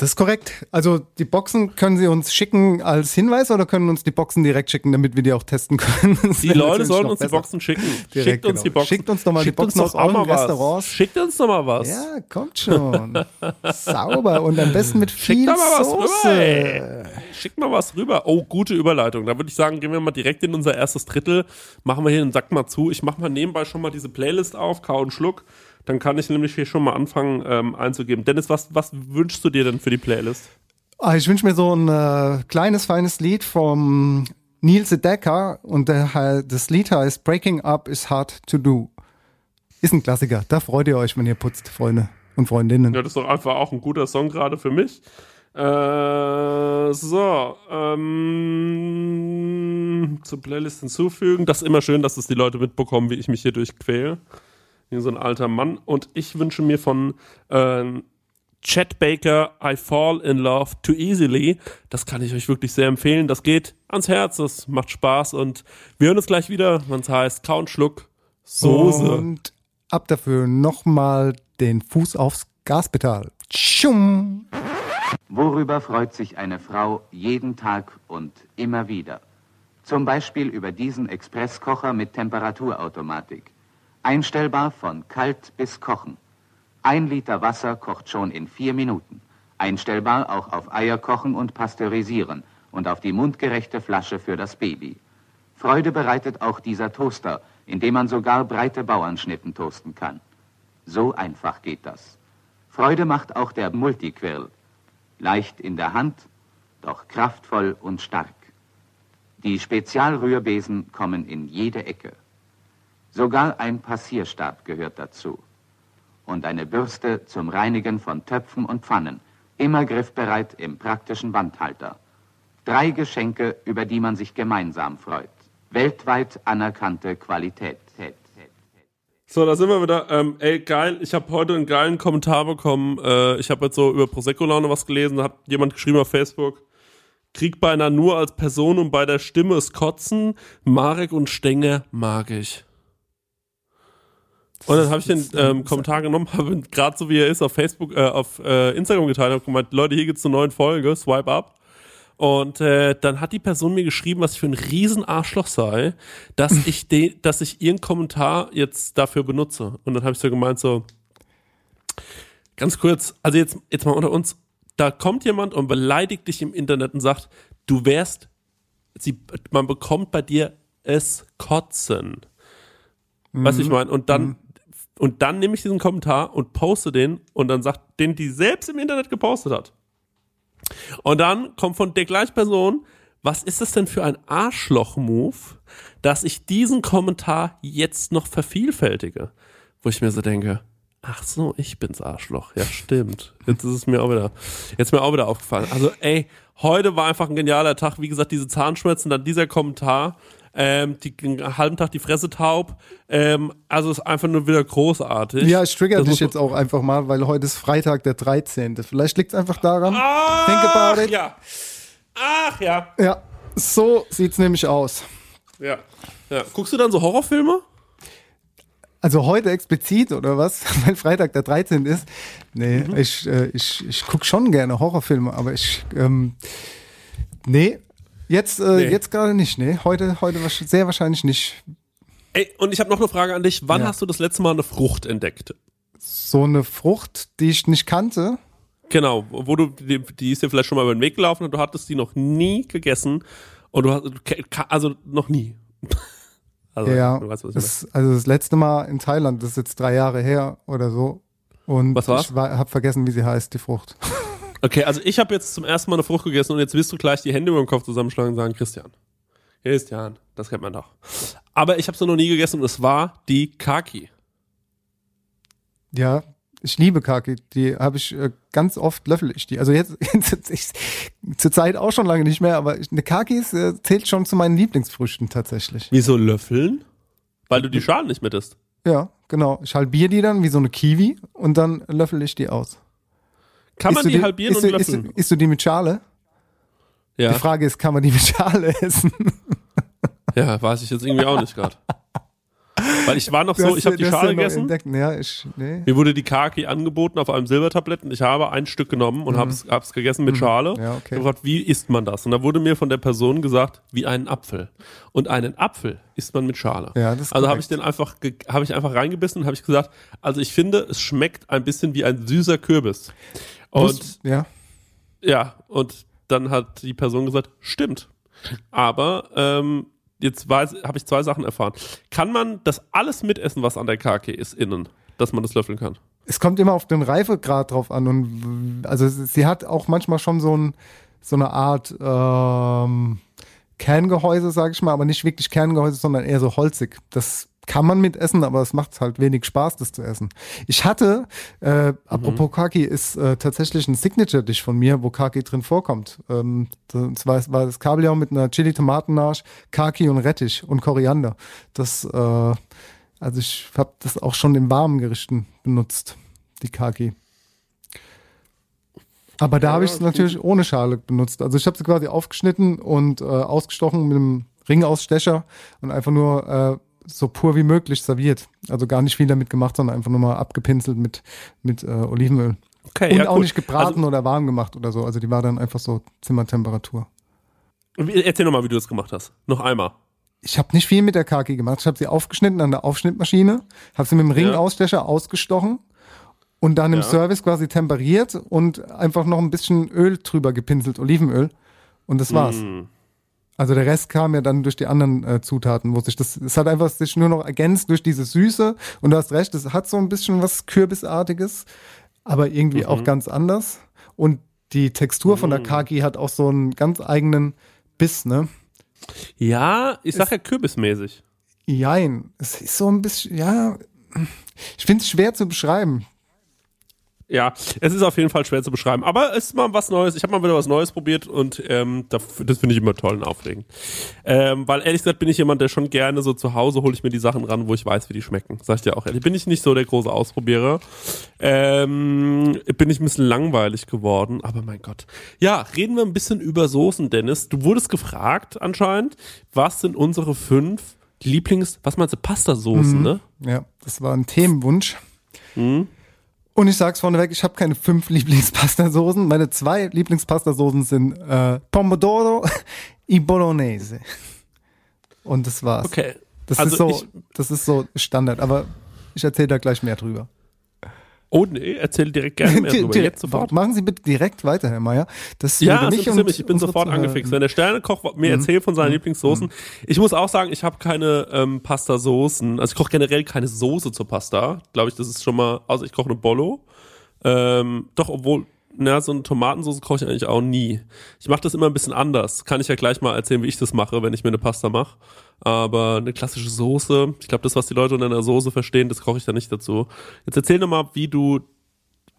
Das ist korrekt. Also die Boxen können Sie uns schicken als Hinweis oder können uns die Boxen direkt schicken, damit wir die auch testen können? Das Die Leute sollen uns die. Boxen schicken. Direkt, Schickt uns genau. die Boxen. Schickt uns doch mal die Boxen aus euren. Restaurants. Schickt uns doch mal was. Ja, kommt schon. Sauber und am besten mit viel Schickt mal was Soße. rüber, ey. Schickt mal was rüber. Oh, gute Überleitung. Da würde ich sagen, gehen wir mal direkt in unser erstes Drittel. Machen wir hier den Sack mal zu. Ich mache mal nebenbei schon mal diese Playlist auf, Kau und Schluck. Dann kann ich nämlich hier schon mal anfangen ähm, einzugeben. Dennis, was, was wünschst du dir denn für die Playlist? Ah, ich wünsche mir so ein äh, kleines, feines Lied vom Neil Sedaka und der, das Lied heißt Breaking Up is Hard to Do. Ist ein Klassiker. Da freut ihr euch, wenn ihr putzt, Freunde und Freundinnen. Ja, das ist doch einfach auch ein guter Song gerade für mich. Äh, so, ähm, zur Playlist hinzufügen. Das ist immer schön, dass es die Leute mitbekommen, wie ich mich hier durchquäle. Wie so ein alter Mann. Und ich wünsche mir von ähm, Chet Baker I Fall in Love Too Easily. Das kann ich euch wirklich sehr empfehlen. Das geht ans Herz, das macht Spaß und wir hören uns gleich wieder, wenn es heißt Kau und Schluck Soße. Und ab dafür nochmal den Fuß aufs Gaspedal. Tschum. Worüber freut sich eine Frau jeden Tag und immer wieder? Zum Beispiel über diesen Expresskocher mit Temperaturautomatik. Einstellbar von kalt bis kochen. Ein Liter Wasser kocht schon in vier Minuten. Einstellbar auch auf Eier kochen und pasteurisieren und auf die mundgerechte Flasche für das Baby. Freude bereitet auch dieser Toaster, in dem man sogar breite Bauernschnitten toasten kann. So einfach geht das. Freude macht auch der Multiquirl. Leicht in der Hand, doch kraftvoll und stark. Die Spezialrührbesen kommen in jede Ecke. Sogar ein Passierstab gehört dazu. Und eine Bürste zum Reinigen von Töpfen und Pfannen, immer griffbereit im praktischen Wandhalter. Drei Geschenke, über die man sich gemeinsam freut. Weltweit anerkannte Qualität. So, da sind wir wieder. Ähm, ey, geil. Ich habe heute einen geilen Kommentar bekommen. Äh, ich habe jetzt so über Prosecco-Laune was gelesen. Da hat jemand geschrieben auf Facebook. Krieg beinahe nur als Person und bei der Stimme ist Kotzen. Marek und Stenger mag ich. Und dann habe ich den ähm, Kommentar genommen, habe gerade so wie er ist auf Facebook, äh, auf äh, Instagram geteilt, habe gemeint, Leute, hier geht's zur neuen Folge, swipe up. Und äh, dann hat die Person mir geschrieben, was ich für ein Riesenarschloch sei, dass ich den, dass ich ihren Kommentar jetzt dafür benutze. Und dann habe ich so gemeint, so, ganz kurz, also jetzt, jetzt mal unter uns, da kommt jemand und beleidigt dich im Internet und sagt, du wärst, sie, man bekommt bei dir es kotzen. Weißt du, ich meine? Und dann, und dann nehme ich diesen Kommentar und poste den und dann sagt den, die selbst im Internet gepostet hat. Und dann kommt von der gleichen Person, was ist das denn für ein Arschloch-Move, dass ich diesen Kommentar jetzt noch vervielfältige? Wo ich mir so denke, ach so, ich bin's Arschloch. Ja, stimmt. Jetzt ist es mir auch wieder, jetzt mir auch wieder aufgefallen. Also, ey, heute war einfach ein genialer Tag. Wie gesagt, diese Zahnschmerzen, dann dieser Kommentar, ähm, die, einen halben Tag die Fresse taub. Ähm, also ist einfach nur wieder großartig. Ja, ich trigger Das dich jetzt auch einfach mal, weil heute ist Freitag, der 13. Vielleicht liegt es einfach daran. Think Ach about it. ja. Ach ja. Ja, so sieht's nämlich aus. Ja. ja. Guckst du dann so Horrorfilme? Also heute explizit oder was? Weil Freitag der 13. ist. Nee, Mhm. ich, äh, ich, ich gucke schon gerne Horrorfilme, aber ich, ähm, nee, jetzt, äh, Nee. jetzt gerade nicht, nee. Heute, heute sehr wahrscheinlich nicht. Ey, und ich habe noch eine Frage an dich. Wann Ja. hast du das letzte Mal eine Frucht entdeckt? So eine Frucht, die ich nicht kannte. Genau, wo du, die, die ist dir vielleicht schon mal über den Weg gelaufen und du hattest die noch nie gegessen und du hast, also noch nie. Also, ja, du weißt, was ich das, also das letzte Mal in Thailand, das ist jetzt drei Jahre her oder so. Und Was ich hab vergessen, wie sie heißt, die Frucht. Okay, also ich habe jetzt zum ersten Mal eine Frucht gegessen und jetzt wirst du gleich die Hände über den Kopf zusammenschlagen und sagen, Christian. Christian, das kennt man doch. Aber ich habe sie noch nie gegessen und es war die Kaki. Ja, Ich liebe Kaki. Die habe ich äh, ganz oft löffel ich die. Also jetzt ich, zur Zeit auch schon lange nicht mehr, aber ich, eine Kakis äh, zählt schon zu meinen Lieblingsfrüchten tatsächlich. Wieso löffeln? Weil du die Schalen nicht mit isst. Ja, genau. Ich halbiere die dann wie so eine Kiwi und dann löffel ich die aus. Kann man Isst du die halbieren isst und isst, löffeln? du- isst du die mit Schale? Ja. Die Frage ist, kann man die mit Schale essen? ja, weiß ich jetzt irgendwie auch nicht gerade. Weil ich war noch Du so, ich habe die Schale gegessen. Ja, ich, nee. Mir wurde die Kaki angeboten auf einem Silbertablett und ich habe ein Stück genommen und hab's, hab's gegessen mit Schale. Mhm. Ja, okay. Ich hab gefragt, wie isst man das? Und da wurde mir von der Person gesagt, wie einen Apfel. Und einen Apfel isst man mit Schale. Ja, das ist also habe ich den einfach, habe ich einfach reingebissen und habe ich gesagt, also ich finde, es schmeckt ein bisschen wie ein süßer Kürbis. Und ja. ja, und dann hat die Person gesagt, stimmt. Aber ähm, jetzt habe ich zwei Sachen erfahren. Kann man das alles mitessen, was an der Kaki ist, innen, dass man das löffeln kann? Es kommt immer auf den Reifegrad drauf an und also sie sie hat auch manchmal schon so, ein, so eine Art ähm, Kerngehäuse, sage ich mal, aber nicht wirklich Kerngehäuse, sondern eher so holzig. Das kann man mit essen, aber es macht halt wenig Spaß, das zu essen. Ich hatte, äh, apropos Kaki, ist äh, tatsächlich ein Signature-Dish von mir, wo Kaki drin vorkommt. Ähm, das war, war das Kabeljau mit einer Chili-Tomatennarsch, Kaki und Rettich und Koriander. Das, äh, also ich habe das auch schon in warmen Gerichten benutzt, die Kaki. Aber da habe ich es natürlich ohne Schale benutzt. Also ich habe sie quasi aufgeschnitten und äh, ausgestochen mit einem Ringausstecher und einfach nur äh, so pur wie möglich serviert. Also gar nicht viel damit gemacht, sondern einfach nur mal abgepinselt mit, mit äh, Olivenöl. Okay, und ja, auch gut. nicht gebraten Also, oder warm gemacht oder so. Also die war dann einfach so Zimmertemperatur. erzähl nochmal, wie du das gemacht hast. Noch einmal. Ich habe nicht viel mit der Kaki gemacht. Ich habe sie aufgeschnitten an der Aufschnittmaschine, habe sie mit dem Ringausstecher ausgestochen und dann im Ja. Service quasi temperiert und einfach noch ein bisschen Öl drüber gepinselt, Olivenöl. Und das war's. Mm. Also der Rest kam ja dann durch die anderen äh, Zutaten, wo sich das, es hat einfach sich nur noch ergänzt durch diese Süße. Und du hast recht, es hat so ein bisschen was Kürbisartiges, aber irgendwie auch ganz anders. Und die Textur von der Kaki hat auch so einen ganz eigenen Biss, ne? Ja, ich sag ja kürbismäßig. Jein. Es ist so ein bisschen, ja. Ich finde es schwer zu beschreiben. Ja, es ist auf jeden Fall schwer zu beschreiben. Aber es ist mal was Neues. Ich habe mal wieder was Neues probiert und ähm, das, das finde ich immer toll und aufregend. Ähm, weil ehrlich gesagt bin ich jemand, der schon gerne so zu Hause hole ich mir die Sachen ran, wo ich weiß, wie die schmecken. Sag ich dir auch ehrlich. Bin ich nicht so der große Ausprobierer. Ähm, bin ich ein bisschen langweilig geworden, aber mein Gott. Ja, reden wir ein bisschen über Soßen, Dennis. Du wurdest gefragt anscheinend, was sind unsere fünf Lieblings, was meinst du, Pastasoßen, ne? Ja, das war ein Themenwunsch. Und ich sag's vorneweg, ich habe keine fünf Lieblingspastasoßen. Meine zwei Lieblingspastasoßen sind äh, Pomodoro e Bolognese. Und das war's. Okay. Das Also ist so, das ist so Standard, aber ich erzähle da gleich mehr drüber. Oh nee, erzähl direkt gerne mehr drüber. Direkt- Jetzt sofort. Machen Sie bitte direkt weiter, Herr Mayer. Das Ja, das mich interessiert und mich. Ich bin sofort angefixt. Wenn der Sternekoch mir erzählt von seinen Lieblingssoßen. Ich muss auch sagen, ich habe keine ähm, Pasta-Soßen. Also ich koche generell keine Soße zur Pasta. Glaube ich, das ist schon mal. Also ich koche eine Bollo. Ähm, doch, obwohl, na, so eine Tomatensauce koche ich eigentlich auch nie. Ich mache das immer ein bisschen anders. Kann ich ja gleich mal erzählen, wie ich das mache, wenn ich mir eine Pasta mache. Aber eine klassische Soße, ich glaube, das, was die Leute unter einer Soße verstehen, das koche ich da nicht dazu. Jetzt erzähl doch mal, wie du.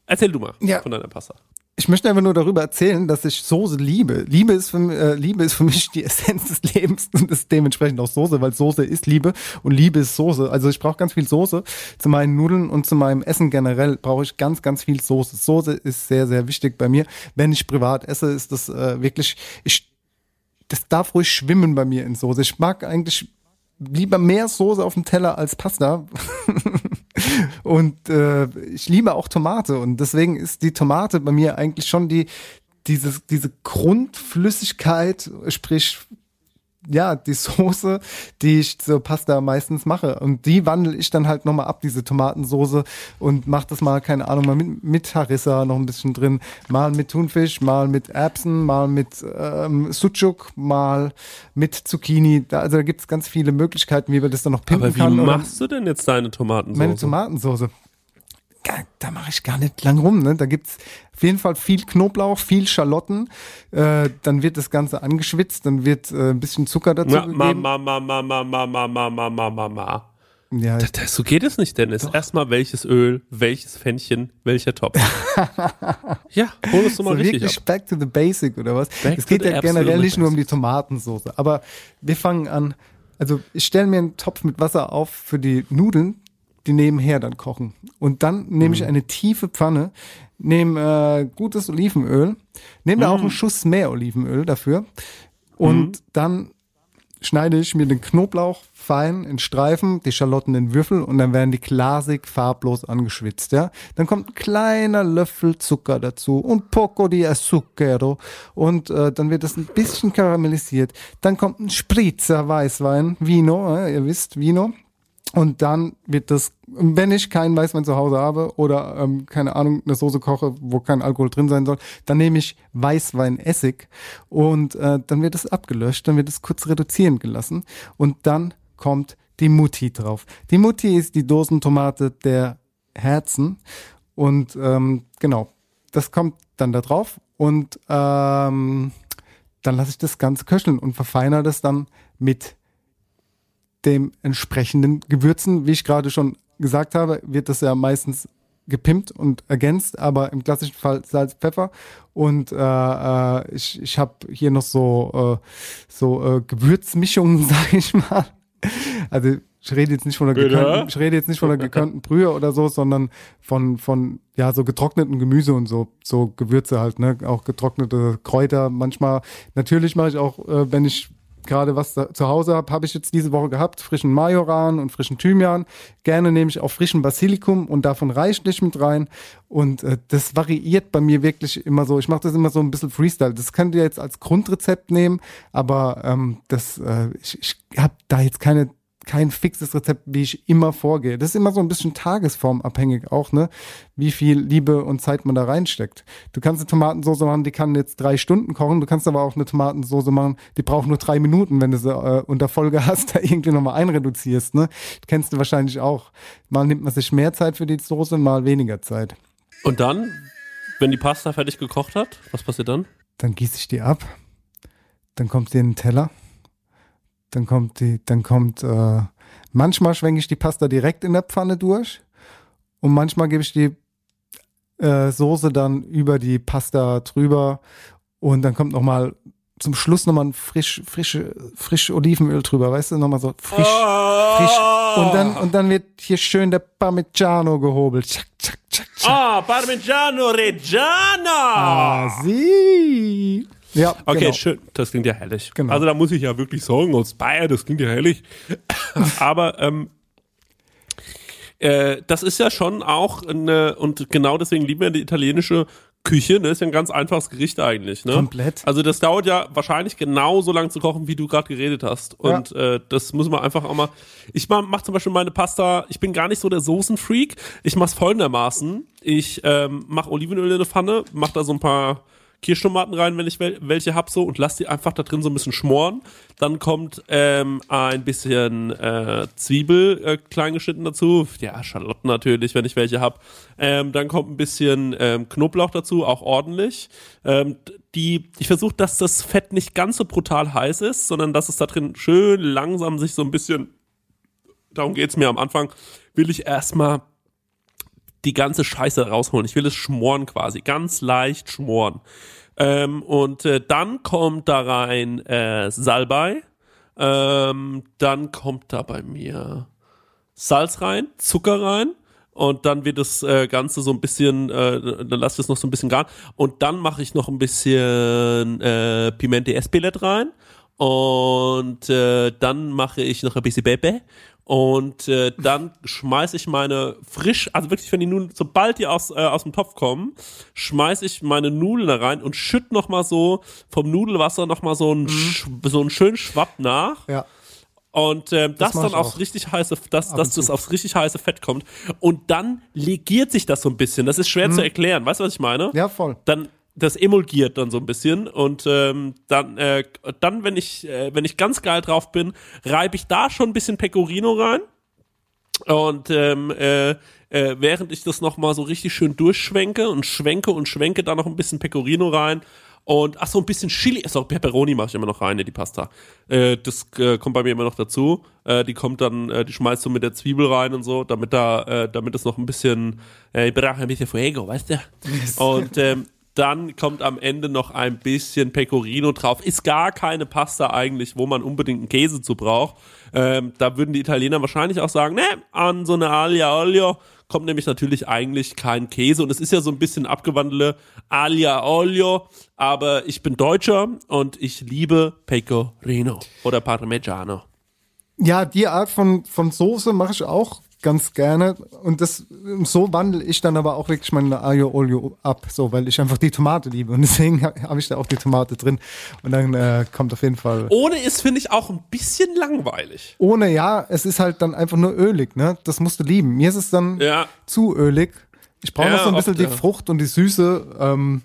Erzähl du mal Ja. von deiner Pasta. Ich möchte einfach nur darüber erzählen, dass ich Soße liebe. Liebe ist für, äh, Liebe ist für mich die Essenz des Lebens und ist dementsprechend auch Soße, weil Soße ist Liebe und Liebe ist Soße. Also ich brauche ganz viel Soße. Zu meinen Nudeln und zu meinem Essen generell brauche ich ganz, ganz viel Soße. Soße ist sehr, sehr wichtig bei mir. Wenn ich privat esse, ist das äh, wirklich, ich, das darf ruhig schwimmen bei mir in Soße. Ich mag eigentlich lieber mehr Soße auf dem Teller als Pasta. Und äh, ich liebe auch Tomate. Und deswegen ist die Tomate bei mir eigentlich schon die dieses, diese Grundflüssigkeit, sprich ja, die Soße, die ich zur Pasta meistens mache. Und die wandle ich dann halt nochmal ab, diese Tomatensoße, und mach das mal, keine Ahnung, mal mit, mit Harissa noch ein bisschen drin, mal mit Thunfisch, mal mit Erbsen, mal mit ähm, Sucuk, mal mit Zucchini. Da, also da gibt's ganz viele Möglichkeiten, wie man das dann noch pimpen Aber wie kann. machst du denn jetzt deine Tomatensoße? meine Tomatensoße. Da mache ich gar nicht lang rum. Ne? Da gibt's auf jeden Fall viel Knoblauch, viel Schalotten. Äh, dann wird das Ganze angeschwitzt, dann wird äh, ein bisschen Zucker dazu Ma, ma, gegeben. ma, ma, ma, ma, ma, ma, ma, ma, ma, ma, ma. Ja, Das, das, so geht es nicht, Dennis. Erstmal welches Öl, welches Pfännchen, welcher Topf. ja, hol es doch mal so richtig wirklich ab. back to the basic oder was? Back es geht ja generell nicht nur um die basics. Tomatensauce. Aber wir fangen an. Also ich stelle mir einen Topf mit Wasser auf für die Nudeln, die nebenher dann kochen. Und dann nehme Mhm. ich eine tiefe Pfanne, nehme äh, gutes Olivenöl, nehme da auch Mhm. einen Schuss mehr Olivenöl dafür. Und dann schneide ich mir den Knoblauch fein in Streifen, die Schalotten in Würfel und dann werden die glasig farblos angeschwitzt, ja. Dann kommt ein kleiner Löffel Zucker dazu und poco di zucchero und äh, dann wird das ein bisschen karamellisiert. Dann kommt ein Spritzer Weißwein, Vino, äh, ihr wisst, Vino. Und dann wird das, wenn ich keinen Weißwein zu Hause habe oder ähm, keine Ahnung, eine Soße koche, wo kein Alkohol drin sein soll, dann nehme ich Weißweinessig und äh, dann wird es abgelöscht, dann wird es kurz reduzieren gelassen und dann kommt die Mutti drauf. Die Mutti ist die Dosentomate der Herzen und ähm, genau, das kommt dann da drauf und ähm, dann lasse ich das Ganze köcheln und verfeinere das dann mit dem entsprechenden Gewürzen. Wie ich gerade schon gesagt habe, wird das ja meistens gepimpt und ergänzt, aber im klassischen Fall Salz, Pfeffer und äh, äh, ich, ich habe hier noch so äh, so äh, Gewürzmischungen, sage ich mal. Also ich rede jetzt nicht von der Bitte? gekörnten, ich rede jetzt nicht von der gekörnten Brühe oder so, sondern von von ja so getrockneten Gemüse und so so Gewürze halt, ne, auch getrocknete Kräuter. Manchmal natürlich mache ich auch, äh, wenn ich gerade was zu Hause habe, habe ich jetzt diese Woche gehabt, frischen Majoran und frischen Thymian. Gerne nehme ich auch frischen Basilikum und davon reichlich mit rein. Und äh, das variiert bei mir wirklich immer so. Ich mache das immer so ein bisschen Freestyle. Das könnt ihr jetzt als Grundrezept nehmen, aber ähm, das, äh, ich, ich habe da jetzt keine kein fixes Rezept, wie ich immer vorgehe. Das ist immer so ein bisschen tagesformabhängig auch, ne? Wie viel Liebe und Zeit man da reinsteckt. Du kannst eine Tomatensauce machen, die kann jetzt drei Stunden kochen. Du kannst aber auch eine Tomatensauce machen, die braucht nur drei Minuten, wenn du sie äh, unter Folge hast, da irgendwie nochmal einreduzierst, ne? Kennst du wahrscheinlich auch. Mal nimmt man sich mehr Zeit für die Soße, mal weniger Zeit. Und dann, wenn die Pasta fertig gekocht hat, was passiert dann? Dann gieße ich die ab. Dann kommt sie in den Teller. Dann kommt die, dann kommt, äh, manchmal schwenke ich die Pasta direkt in der Pfanne durch und manchmal gebe ich die äh, Soße dann über die Pasta drüber und dann kommt nochmal zum Schluss nochmal ein frisch, frische, frisch Olivenöl drüber, weißt du, nochmal so frisch, frisch. Und dann, und dann wird hier schön der Parmigiano gehobelt. Tschack, tschack, tschack, tschack. Ah, Parmigiano Reggiano! Ah, sie. Ja, Okay, genau. schön. Das klingt ja herrlich. Genau. Also da muss ich ja wirklich sagen, aus Bayern, das klingt ja herrlich. Aber ähm, äh, das ist ja schon auch eine, und genau deswegen lieben wir die italienische Küche, ne? Ist ja ein ganz einfaches Gericht eigentlich, ne? Komplett. Also das dauert ja wahrscheinlich genauso lang zu kochen, wie du gerade geredet hast. Und äh, das muss man einfach auch mal. Ich mach, mach zum Beispiel meine Pasta, ich bin gar nicht so der Soßenfreak. Ich mach's folgendermaßen. Ich ähm, mache Olivenöl in eine Pfanne, mach da so ein paar Kirschtomaten rein, wenn ich wel welche hab so und lass die einfach da drin so ein bisschen schmoren. Dann kommt ähm, ein bisschen äh, Zwiebel äh, klein geschnitten dazu. Ja, Schalotten natürlich, wenn ich welche hab. Ähm, dann kommt ein bisschen ähm, Knoblauch dazu, auch ordentlich. Ähm, die, ich versuche, dass das Fett nicht ganz so brutal heiß ist, sondern dass es da drin schön langsam sich so ein bisschen, darum geht's mir am Anfang, will ich erstmal die ganze Scheiße rausholen. Ich will es schmoren quasi, ganz leicht schmoren. Ähm, und äh, dann kommt da rein äh, Salbei. Ähm, dann kommt da bei mir Salz rein, Zucker rein. Und dann wird das äh, Ganze so ein bisschen, äh, dann lasse ich das noch so ein bisschen garen. Und dann mache ich noch ein bisschen äh, Pimente Espelette rein. Und äh, dann mache ich noch ein bisschen Pepe. Und äh, dann schmeiße ich meine frisch, also wirklich, wenn die Nudeln, sobald die aus, äh, aus dem Topf kommen, schmeiße ich meine Nudeln da rein und schütt noch mal so vom Nudelwasser noch mal so einen, Sch so einen schönen Schwapp nach. Ja. Und ähm, das, mach dann aufs auch. richtig heiße, dass, dass das aufs richtig heiße Fett kommt. Und dann legiert sich das so ein bisschen. Das ist schwer zu erklären. Weißt du, was ich meine? Mhm. Ja, voll. Dann das emulgiert dann so ein bisschen und ähm, dann, äh, dann wenn ich äh, wenn ich ganz geil drauf bin, reibe ich da schon ein bisschen Pecorino rein und ähm, äh, äh, während ich das noch mal so richtig schön durchschwenke und schwenke und schwenke da noch ein bisschen Pecorino rein Und ach so, ein bisschen Chili, ist auch Pepperoni mache ich immer noch rein in die Pasta. Äh, das äh, kommt bei mir immer noch dazu. Äh, die kommt dann, äh, die schmeißt du mit der Zwiebel rein und so, damit da, äh, damit es noch ein bisschen, äh, ich brauche ein bisschen Fuego, weißt du? Und ähm, dann kommt am Ende noch ein bisschen Pecorino drauf. Ist gar keine Pasta eigentlich, wo man unbedingt einen Käse zu braucht. Ähm, da würden die Italiener wahrscheinlich auch sagen, ne, an so eine Alia Olio kommt nämlich natürlich eigentlich kein Käse und es ist ja so ein bisschen abgewandelte Alia Olio, aber ich bin Deutscher und ich liebe Pecorino oder Parmigiano. Ja, die Art von, von Soße mache ich auch ganz gerne. Und das so wandle ich dann aber auch wirklich meine Aglio Olio ab, so weil ich einfach die Tomate liebe. Und deswegen habe ich da auch die Tomate drin. Und dann äh, kommt auf jeden Fall. Ohne ist, finde ich, auch ein bisschen langweilig. Ohne, ja, es ist halt dann einfach nur ölig, ne? Das musst du lieben. Mir ist es dann Ja. zu ölig. Ich brauche Ja, noch so ein bisschen oft, die ja. Frucht und die Süße. Ähm,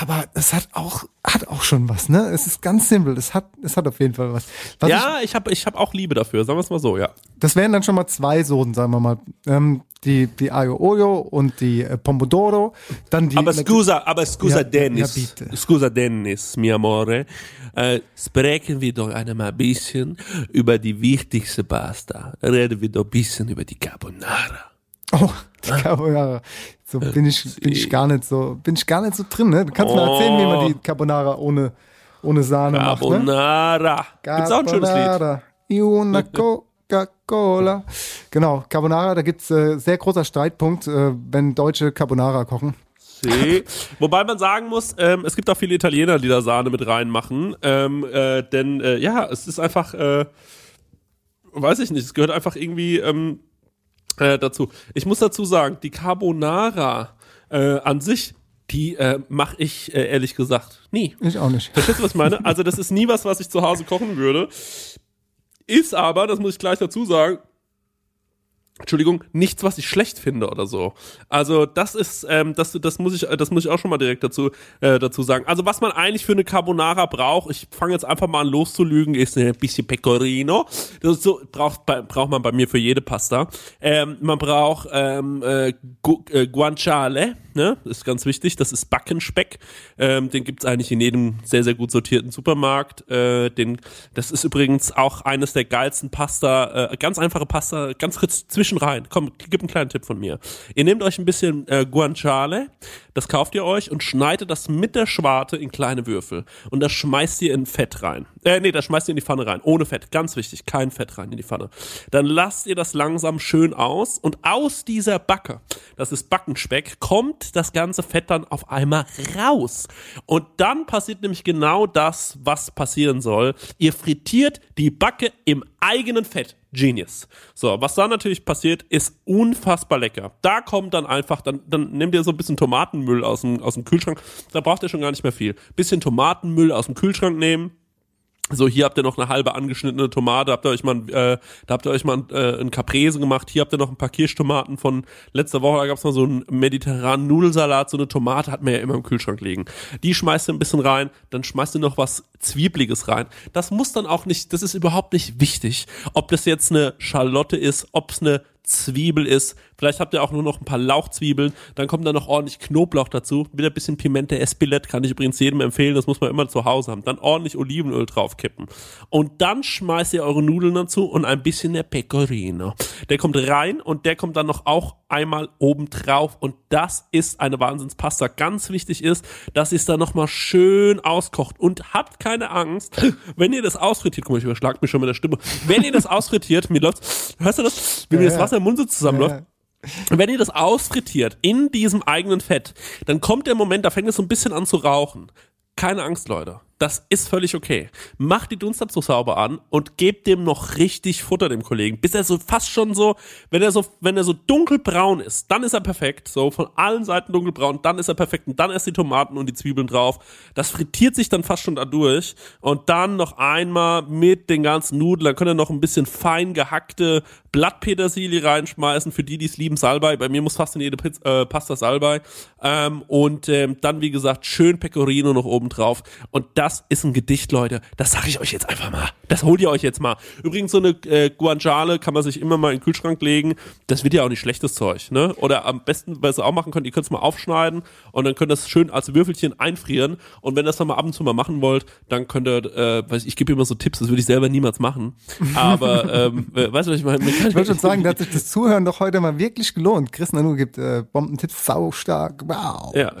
aber es hat auch, hat auch schon was, ne? Es ist ganz simpel. Es hat, es hat auf jeden Fall was. was ja, ich habe ich hab auch Liebe dafür, sagen wir es mal so, ja. das wären dann schon mal zwei Soßen, sagen wir mal. Ähm, die, die Aglio Olio und die äh, Pomodoro. Dann die Aber scusa, aber scusa Ja, Dennis, ja, scusa Dennis, mio amore, äh, sprechen wir doch einmal ein bisschen über die wichtigste Pasta. Reden wir doch ein bisschen über die Carbonara. Oh, die Carbonara. So bin ich, bin ich gar nicht so, bin ich gar nicht so drin, ne? Du kannst mir erzählen, wie man die Carbonara ohne, ohne Sahne macht, ne? Carbonara. Gibt's auch ein schönes Lied. Carbonara. Y una Coca-Cola. Genau, Carbonara, da gibt's äh, sehr großer Streitpunkt, äh, wenn Deutsche Carbonara kochen. See. Wobei man sagen muss, ähm, es gibt auch viele Italiener, die da Sahne mit reinmachen. Ähm, äh, denn äh, ja, es ist einfach, äh, weiß ich nicht, es gehört einfach irgendwie ähm, äh, dazu. Ich muss dazu sagen, die Carbonara äh, an sich, die äh, mache ich äh, ehrlich gesagt nie. Ich auch nicht. Verstehst du, was ich meine? Also, das ist nie was, was ich zu Hause kochen würde. Ist aber, das muss ich gleich dazu sagen, Entschuldigung, nichts, was ich schlecht finde oder so. Also das ist, ähm, das, das muss ich, das muss ich auch schon mal direkt dazu, äh, dazu sagen. Also was man eigentlich für eine Carbonara braucht, ich fange jetzt einfach mal an loszulügen, ist ein bisschen Pecorino. Das ist so braucht, bei, braucht man bei mir für jede Pasta. Ähm, man braucht ähm, äh, Gu äh, Guanciale, ne, ist ganz wichtig. Das ist Backenspeck. Ähm, den gibt's eigentlich in jedem sehr sehr gut sortierten Supermarkt. Äh, den, das ist übrigens auch eines der geilsten Pasta, äh, ganz einfache Pasta, ganz kurz zwischen rein. Komm, gib einen kleinen Tipp von mir. Ihr nehmt euch ein bisschen äh, Guanciale, das kauft ihr euch und schneidet das mit der Schwarte in kleine Würfel. Und das schmeißt ihr in Fett rein. Äh, nee, das schmeißt ihr in die Pfanne rein. Ohne Fett. Ganz wichtig. Kein Fett rein in die Pfanne. Dann lasst ihr das langsam schön aus und aus dieser Backe, das ist Backenspeck, kommt das ganze Fett dann auf einmal raus. Und dann passiert nämlich genau das, was passieren soll. Ihr frittiert die Backe im eigenen Fett. Genius. So, was da natürlich passiert, ist unfassbar lecker. Da kommt dann einfach, dann, dann nehmt ihr so ein bisschen Tomatenmüll aus dem, aus dem Kühlschrank. Da braucht ihr schon gar nicht mehr viel. Bisschen Tomatenmüll aus dem Kühlschrank nehmen. So, hier habt ihr noch eine halbe angeschnittene Tomate, habt ihr euch mal, äh, da habt ihr euch mal äh, ein Caprese gemacht, hier habt ihr noch ein paar Kirschtomaten von letzter Woche, da gab's mal so einen mediterranen Nudelsalat, so eine Tomate hat man ja immer im Kühlschrank liegen. Die schmeißt ihr ein bisschen rein, dann schmeißt ihr noch was Zwiebliges rein. Das muss dann auch nicht, das ist überhaupt nicht wichtig, ob das jetzt eine Schalotte ist, ob's eine Zwiebel ist. Vielleicht habt ihr auch nur noch ein paar Lauchzwiebeln. Dann kommt da noch ordentlich Knoblauch dazu. Wieder ein bisschen Pimente Espelette kann ich übrigens jedem empfehlen. Das muss man immer zu Hause haben. Dann ordentlich Olivenöl draufkippen. Und dann schmeißt ihr eure Nudeln dazu und ein bisschen der Pecorino. Der kommt rein und der kommt dann noch auch einmal oben drauf. Und das ist eine Wahnsinnspasta. Ganz wichtig ist, dass ihr es dann nochmal schön auskocht. Und habt keine Angst, wenn ihr das ausfrittiert. Guck mal, ich überschlag mich schon mit der Stimme. Wenn ihr das ausfrittiert, mir läuft, hörst du das? Wie mir Ja, das. Wasser im Mund so zusammenläuft. Ja, wenn ihr das ausfrittiert in diesem eigenen Fett, dann kommt der Moment, da fängt es so ein bisschen an zu rauchen. Keine Angst, Leute. Das ist völlig okay. Macht die Dunstabzug sauber an und gebt dem noch richtig Futter, dem Kollegen. Bis er so fast schon so, wenn er so, wenn er so dunkelbraun ist, dann ist er perfekt. So von allen Seiten dunkelbraun, dann ist er perfekt. Und dann erst die Tomaten und die Zwiebeln drauf. Das frittiert sich dann fast schon dadurch. Und dann noch einmal mit den ganzen Nudeln. Dann könnt ihr noch ein bisschen fein gehackte Blattpetersilie reinschmeißen. Für die, die es lieben, Salbei. Bei mir muss fast in jede Pizza, äh, Pasta Salbei. Ähm, und ähm, dann, wie gesagt, schön Pecorino noch oben drauf. Und das das ist ein Gedicht, Leute. Das sage ich euch jetzt einfach mal. Das holt ihr euch jetzt mal. Übrigens, so eine äh, Guanciale kann man sich immer mal in den Kühlschrank legen. Das wird ja auch nicht schlechtes Zeug, ne? Oder am besten, was ihr auch machen könnt, ihr könnt es mal aufschneiden und dann könnt ihr das schön als Würfelchen einfrieren. Und wenn ihr das dann mal ab und zu mal machen wollt, dann könnt ihr, äh, weiß ich, ich gebe immer so Tipps, das würde ich selber niemals machen. Aber, ähm, äh, weißt du, was ich meine? Ich wollte schon sagen, da hat sich das Zuhören doch heute mal wirklich gelohnt. Chris Nanu gibt äh, Bombentipps sau stark. Wow. Ja.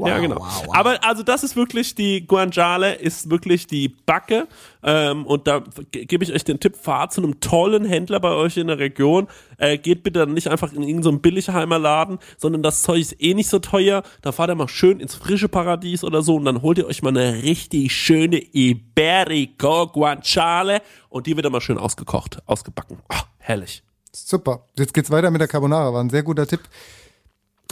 Wow, ja, genau. wow, wow. Aber also das ist wirklich die Guanciale, ist wirklich die Backe. Ähm, und da ge- gebe ich euch den Tipp, fahrt zu einem tollen Händler bei euch in der Region. Äh, geht bitte nicht einfach in irgendeinen so Billigheimer Laden, sondern das Zeug ist eh nicht so teuer. Da fahrt ihr mal schön ins frische Paradies oder so und dann holt ihr euch mal eine richtig schöne Iberico Guanciale und die wird dann mal schön ausgekocht, ausgebacken. Oh, herrlich. Super. Jetzt geht's weiter mit der Carbonara. War ein sehr guter Tipp.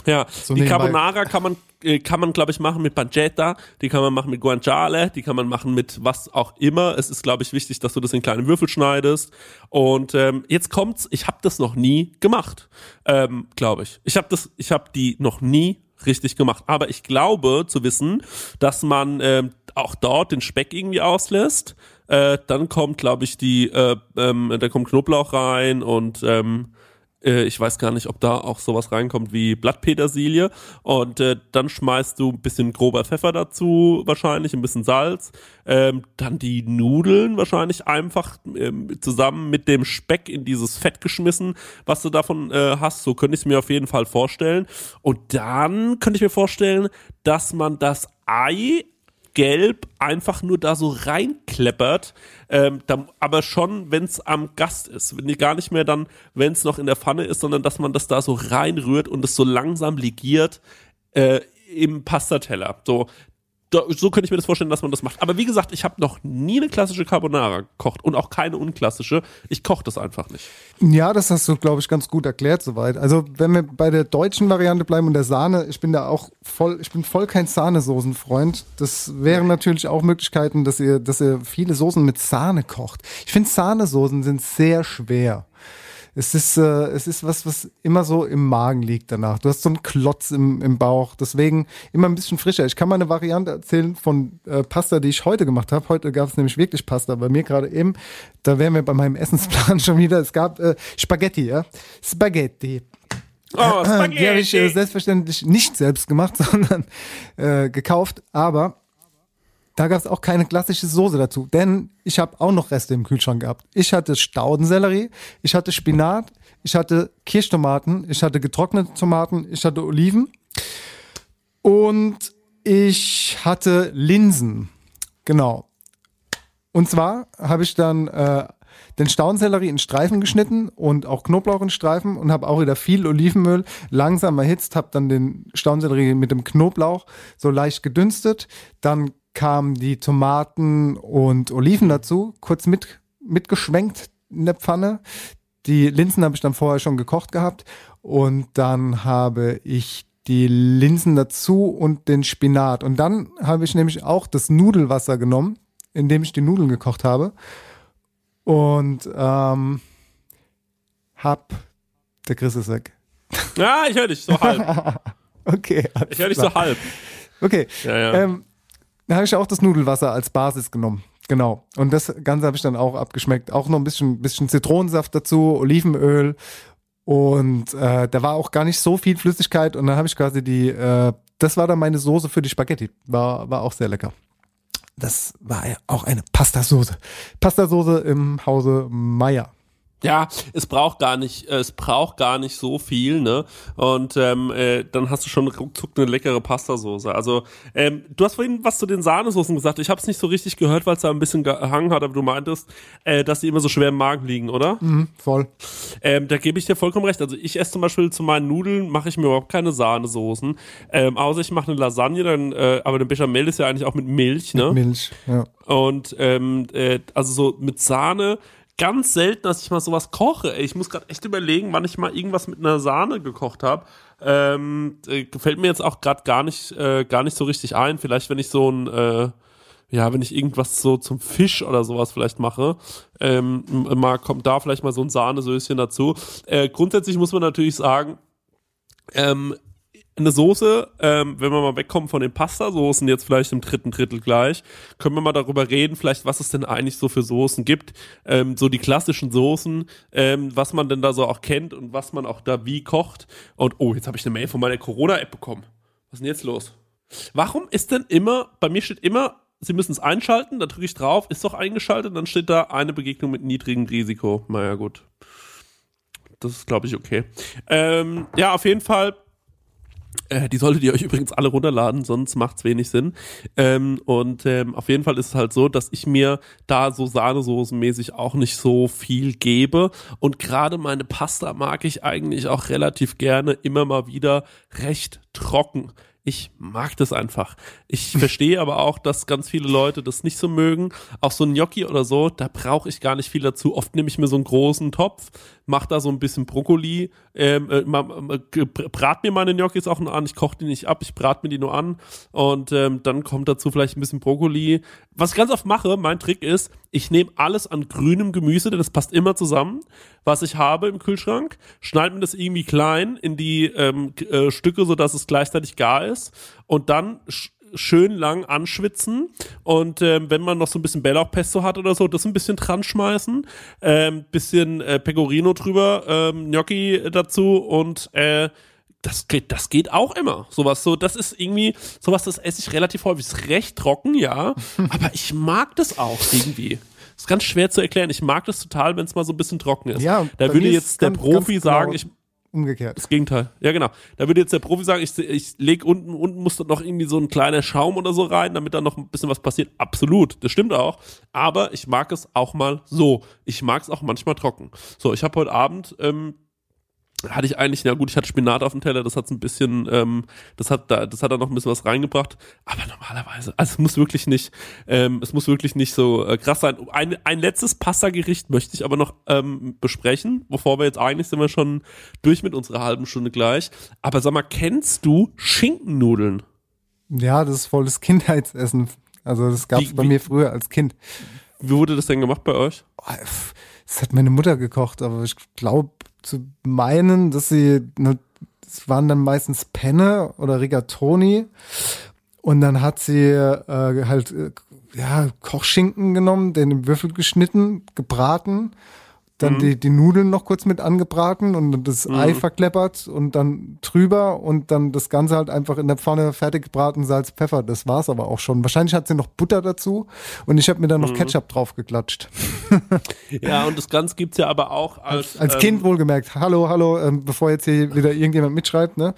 Ja, So die. Carbonara kann man, äh, kann man glaube ich, machen mit Pancetta, die kann man machen mit Guanciale, die kann man machen mit was auch immer. Es ist, glaube ich, wichtig, dass du das in kleine Würfel schneidest. Und ähm, jetzt kommt's, ich habe das noch nie gemacht, ähm, glaube ich. Ich habe das, ich habe die noch nie richtig gemacht. Aber ich glaube zu wissen, dass man ähm, auch dort den Speck irgendwie auslässt. Äh, dann kommt, glaube ich, die, äh, ähm, da kommt Knoblauch rein und ähm, äh, ich weiß gar nicht, ob da auch sowas reinkommt wie Blattpetersilie. Und äh, dann schmeißt du ein bisschen grober Pfeffer dazu, wahrscheinlich, ein bisschen Salz. Ähm, dann die Nudeln wahrscheinlich einfach ähm, zusammen mit dem Speck in dieses Fett geschmissen, was du davon äh, hast. So könnte ich es mir auf jeden Fall vorstellen. Und dann könnte ich mir vorstellen, dass man das Ei gelb einfach nur da so reinkleppert, ähm, da, aber schon, wenn es am Gast ist, wenn die gar nicht mehr dann, wenn es noch in der Pfanne ist, sondern dass man das da so reinrührt und es so langsam ligiert äh, im Pastateller. So, da, so könnte ich mir das vorstellen, dass man das macht. Aber wie gesagt, ich habe noch nie eine klassische Carbonara gekocht und auch keine unklassische. Ich koche das einfach nicht. Ja, das hast du, glaube ich, ganz gut erklärt soweit. Also, wenn wir bei der deutschen Variante bleiben und der Sahne, ich bin da auch voll, ich bin voll kein Sahnesoßenfreund. Das wären natürlich auch Möglichkeiten, dass ihr, dass ihr viele Soßen mit Sahne kocht. Ich finde, Sahnesoßen sind sehr schwer. Es ist, äh, es ist was, was immer so im Magen liegt danach. Du hast so einen Klotz im, im Bauch. Deswegen immer ein bisschen frischer. Ich kann mal eine Variante erzählen von äh, Pasta, die ich heute gemacht habe. Heute gab es nämlich wirklich Pasta. Bei mir gerade eben, da wären wir bei meinem Essensplan schon wieder. Es gab äh, Spaghetti, ja. Spaghetti. Oh, Die habe ich äh, Spaghetti! selbstverständlich nicht selbst gemacht, sondern äh, gekauft. Aber da gab es auch keine klassische Soße dazu, denn ich habe auch noch Reste im Kühlschrank gehabt. Ich hatte Staudensellerie, ich hatte Spinat, ich hatte Kirschtomaten, ich hatte getrocknete Tomaten, ich hatte Oliven und ich hatte Linsen. Genau. Und zwar habe ich dann äh, den Staudensellerie in Streifen geschnitten und auch Knoblauch in Streifen und habe auch wieder viel Olivenöl langsam erhitzt, habe dann den Staudensellerie mit dem Knoblauch so leicht gedünstet. Dann kamen die Tomaten und Oliven dazu, kurz mit, mitgeschwenkt in der Pfanne. Die Linsen habe ich dann vorher schon gekocht gehabt und dann habe ich die Linsen dazu und den Spinat. Und dann habe ich nämlich auch das Nudelwasser genommen, in dem ich die Nudeln gekocht habe. Und ähm, hab. Der Chris ist weg. Ja, ich höre dich so halb. Okay. Ich höre dich so halb. Okay. Ja, ja. Ähm, da habe ich auch das Nudelwasser als Basis genommen. Genau. Und das Ganze habe ich dann auch abgeschmeckt. Auch noch ein bisschen, bisschen Zitronensaft dazu, Olivenöl. Und äh, da war auch gar nicht so viel Flüssigkeit. Und dann habe ich quasi die, äh, das war dann meine Soße für die Spaghetti. War, war auch sehr lecker. Das war auch eine Pastasoße. Pastasoße im Hause Meier. Ja, es braucht gar nicht, es braucht gar nicht so viel, ne? Und ähm, äh, dann hast du schon ruckzuck eine leckere Pastasoße. Also ähm, du hast vorhin was zu den Sahnesoßen gesagt. Ich habe es nicht so richtig gehört, weil es da ein bisschen gehangen hat, aber du meintest, äh, dass die immer so schwer im Magen liegen, oder? Mhm, voll. Ähm, da gebe ich dir vollkommen recht. Also ich esse zum Beispiel zu meinen Nudeln, mache ich mir überhaupt keine Sahnesoßen. Ähm, außer ich mache eine Lasagne, dann, äh, aber eine Bechamel ist ja eigentlich auch mit Milch, ne? Milch. Ja. Und ähm, äh, also so mit Sahne ganz selten, dass ich mal sowas koche. Ich muss gerade echt überlegen, wann ich mal irgendwas mit einer Sahne gekocht habe. Ähm, äh, gefällt mir jetzt auch gerade gar nicht äh, gar nicht so richtig ein. Vielleicht wenn ich so ein äh, ja, wenn ich irgendwas so zum Fisch oder sowas vielleicht mache, ähm, mal kommt da vielleicht mal so ein Sahnesöschen dazu. Äh, grundsätzlich muss man natürlich sagen, ähm, eine Soße, ähm, wenn wir mal wegkommen von den Pastasoßen, jetzt vielleicht im dritten Drittel gleich, können wir mal darüber reden, vielleicht was es denn eigentlich so für Soßen gibt, ähm, so die klassischen Soßen, ähm, was man denn da so auch kennt und was man auch da wie kocht. Und oh, jetzt habe ich eine Mail von meiner Corona-App bekommen. Was ist denn jetzt los? Warum ist denn immer, bei mir steht immer, Sie müssen es einschalten, da drücke ich drauf, ist doch eingeschaltet, dann steht da eine Begegnung mit niedrigem Risiko. Naja, gut. Das ist, glaube ich, okay. Ähm, ja, auf jeden Fall äh, die solltet ihr euch übrigens alle runterladen, sonst macht's wenig Sinn. Ähm, und ähm, auf jeden Fall ist es halt so, dass ich mir da so Sahnesoßenmäßig auch nicht so viel gebe. Und gerade meine Pasta mag ich eigentlich auch relativ gerne immer mal wieder recht trocken. Ich mag das einfach. Ich verstehe aber auch, dass ganz viele Leute das nicht so mögen. Auch so ein Gnocchi oder so, da brauche ich gar nicht viel dazu. Oft nehme ich mir so einen großen Topf, mache da so ein bisschen Brokkoli, ähm, äh, brat mir meine Gnocchis auch nur an. Ich koche die nicht ab, ich brat mir die nur an. Und ähm, dann kommt dazu vielleicht ein bisschen Brokkoli. Was ich ganz oft mache, mein Trick ist, ich nehme alles an grünem Gemüse, denn das passt immer zusammen, was ich habe im Kühlschrank, schneide mir das irgendwie klein in die ähm, äh, Stücke, sodass es gleichzeitig gar ist und dann schön lang anschwitzen und ähm, wenn man noch so ein bisschen Bellauchpesto hat oder so, das ein bisschen dran schmeißen, ähm, bisschen äh, Pecorino drüber, ähm, Gnocchi dazu und äh, das geht, das geht auch immer. Sowas, so, das ist irgendwie, sowas, das esse ich relativ häufig. Ist recht trocken, ja, aber ich mag das auch irgendwie. Ist ganz schwer zu erklären. Ich mag das total, wenn es mal so ein bisschen trocken ist. Ja, da würde jetzt der Profi ganz sagen, genau ich, umgekehrt. das Gegenteil. Ja, genau. Da würde jetzt der Profi sagen, ich, ich leg unten, unten muss noch irgendwie so ein kleiner Schaum oder so rein, damit da noch ein bisschen was passiert. Absolut, das stimmt auch. Aber ich mag es auch mal so. Ich mag es auch manchmal trocken. So, ich habe heute Abend ähm, hatte ich eigentlich, na gut, ich hatte Spinat auf dem Teller, das hat's ein bisschen, ähm, das hat da, das hat da noch ein bisschen was reingebracht, aber normalerweise, also es muss wirklich nicht, ähm, es muss wirklich nicht so äh, krass sein. Ein, ein letztes Pasta-Gericht möchte ich aber noch ähm, besprechen, bevor wir jetzt eigentlich sind wir schon durch mit unserer halben Stunde gleich. Aber sag mal, kennst du Schinkennudeln? Ja, das ist volles Kindheitsessen. Also das gab's Wie- bei wie- mir früher als Kind. Wie wurde das denn gemacht bei euch? Oh, Das hat meine Mutter gekocht, aber ich glaube zu meinen, dass sie, ne, es waren dann meistens Penne oder Rigatoni. Und dann hat sie äh, halt äh, ja Kochschinken genommen, den in Würfel geschnitten, gebraten, dann die, die Nudeln noch kurz mit angebraten und das Ei verkleppert und dann drüber und dann das Ganze halt einfach in der Pfanne fertig gebraten, Salz, Pfeffer. Das war's aber auch schon. Wahrscheinlich hat sie noch Butter dazu und ich habe mir dann noch Ketchup drauf geklatscht. Ja, und das Ganze gibt's ja aber auch als, Als ähm, Kind wohlgemerkt. Hallo, hallo, ähm, bevor jetzt hier wieder irgendjemand mitschreibt, ne?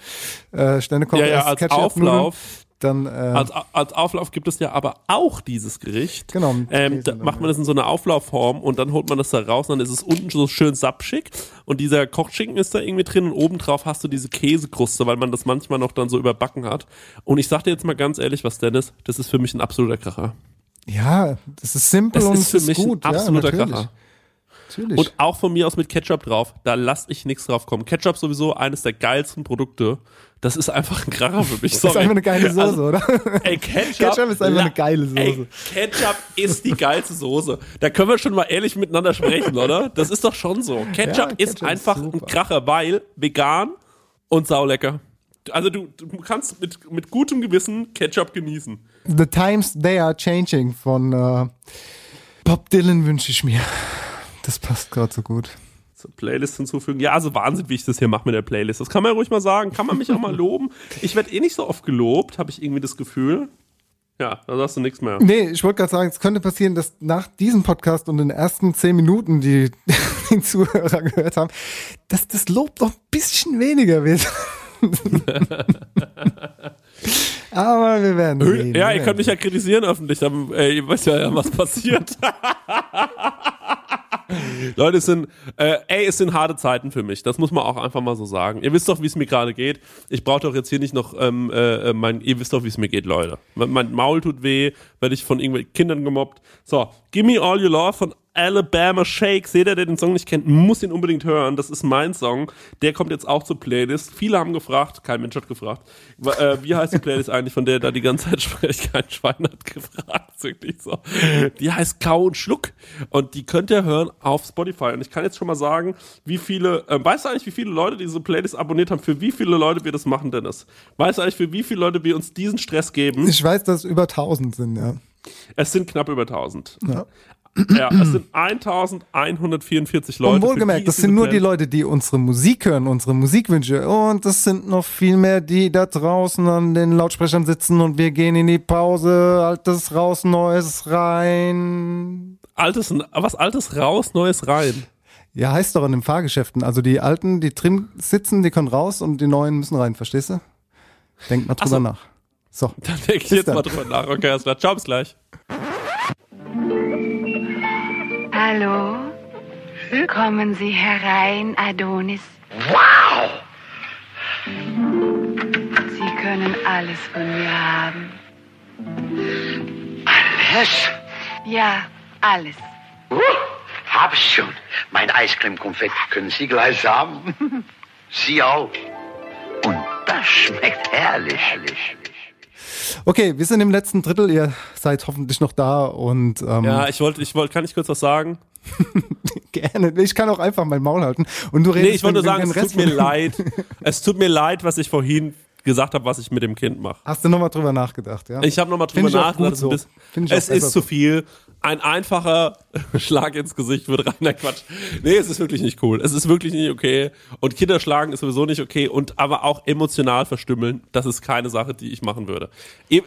Äh, Sterne kommt Ja, ja, als Ketchup-Nudeln, Auflauf. Dann, äh, Als, als Auflauf gibt es ja aber auch dieses Gericht. Genau, Ähm, da macht man das in so einer Auflaufform und dann holt man das da raus und dann ist es unten so schön sapschig und dieser Kochschinken ist da irgendwie drin und obendrauf hast du diese Käsekruste, weil man das manchmal noch dann so überbacken hat. Und ich sag dir jetzt mal ganz ehrlich, was Dennis, das ist für mich ein absoluter Kracher. ja, das ist simpel Das und ist für mich gut. ein absoluter ja. Kracher. Natürlich. Und auch von mir aus mit Ketchup drauf. Da lass ich nichts drauf kommen. Ketchup sowieso eines der geilsten Produkte. Das ist einfach ein Kracher für mich. das ist Sorry. einfach eine geile Soße, Also, oder? Ey, Ketchup, Ketchup ist einfach eine geile Soße. Ey, Ketchup ist die geilste Soße. Da können wir schon mal ehrlich miteinander sprechen, oder? Das ist doch schon so. Ketchup, Ja, ist Ketchup ist einfach ein super. Kracher, weil vegan und saulecker. Also du, du kannst mit, mit gutem Gewissen Ketchup genießen. The times they are changing von äh, Bob Dylan wünsche ich mir. Das passt gerade so gut. Zur Playlist hinzufügen. Ja, also Wahnsinn, wie ich das hier mache mit der Playlist. Das kann man ja ruhig mal sagen. Kann man mich auch mal loben. Ich werde eh nicht so oft gelobt, habe ich irgendwie das Gefühl. Ja, da sagst du nichts mehr. Nee, ich wollte gerade sagen, es könnte passieren, dass nach diesem Podcast und den ersten zehn Minuten, die die Zuhörer gehört haben, dass das Lob noch ein bisschen weniger wird. Aber wir werden sehen. Ja, ihr könnt mich ja kritisieren öffentlich, dann, äh, ihr wisst ja, was passiert. Leute, es sind, äh, ey, es sind harte Zeiten für mich. Das muss man auch einfach mal so sagen. Ihr wisst doch, wie es mir gerade geht. Ich brauche doch jetzt hier nicht noch, ähm, äh, mein, ihr wisst doch, wie es mir geht, Leute. Mein, Maul tut weh, werde ich von irgendwelchen Kindern gemobbt. So, Gimme All Your Love von Alabama Shakes. Jeder, der den Song nicht kennt, muss ihn unbedingt hören. Das ist mein Song. Der kommt jetzt auch zur Playlist. Viele haben gefragt, kein Mensch hat gefragt, äh, wie heißt die Playlist eigentlich, von der da die ganze Zeit spricht? Kein Schwein hat gefragt. Wirklich so. Die heißt Kau und Schluck. Und die könnt ihr hören auf Spotify. Und ich kann jetzt schon mal sagen, wie viele, äh, weißt du eigentlich, wie viele Leute diese Playlist abonniert haben? Für wie viele Leute wir das machen, Dennis? Weißt du eigentlich, für wie viele Leute wir uns diesen Stress geben? Ich weiß, dass es über 1000 sind, ja. Es sind knapp über 1000. ja. Ja, es sind 1144 Leute. Und wohlgemerkt, das sind nur die Leute, die unsere Musik hören, unsere Musikwünsche. Und das sind noch viel mehr, die da draußen an den Lautsprechern sitzen und wir gehen in die Pause. Altes raus, Neues rein. Altes, was Altes raus, Neues rein. Ja, heißt doch in den Fahrgeschäften. Also die Alten, die drin sitzen, die können raus und die Neuen müssen rein, verstehst du? Denk mal drüber so. nach. So. Dann denke ich jetzt dann. mal drüber nach. Okay, klar. Ciao, bis gleich. Hallo? Kommen Sie herein, Adonis. Wow! Sie können alles von mir haben. Alles? Ja, alles. Uh, hab ich schon. Mein Eiscreme-Konfekt können Sie gleich haben. Sie auch. Und das schmeckt herrlich. herrlich. Okay, wir sind im letzten Drittel. Ihr seid hoffentlich noch da und ähm, Ja, ich wollte, ich wollte, kann ich kurz was sagen? gerne. Ich kann auch einfach mein Maul halten. Und du redest Nee, ich wollte nur sagen, es tut mir leid. Es tut mir leid, was ich vorhin gesagt habe, was ich mit dem Kind mache. Hast du nochmal drüber nachgedacht, ja? Ich habe nochmal drüber Find nachgedacht. so. bisschen- Es ist zu so. viel. Ein einfacher Schlag ins Gesicht wird rein. Nein, Quatsch. Nee, es ist wirklich nicht cool. Es ist wirklich nicht okay. Und Kinder schlagen ist sowieso nicht okay. Und aber auch emotional verstümmeln, das ist keine Sache, die ich machen würde.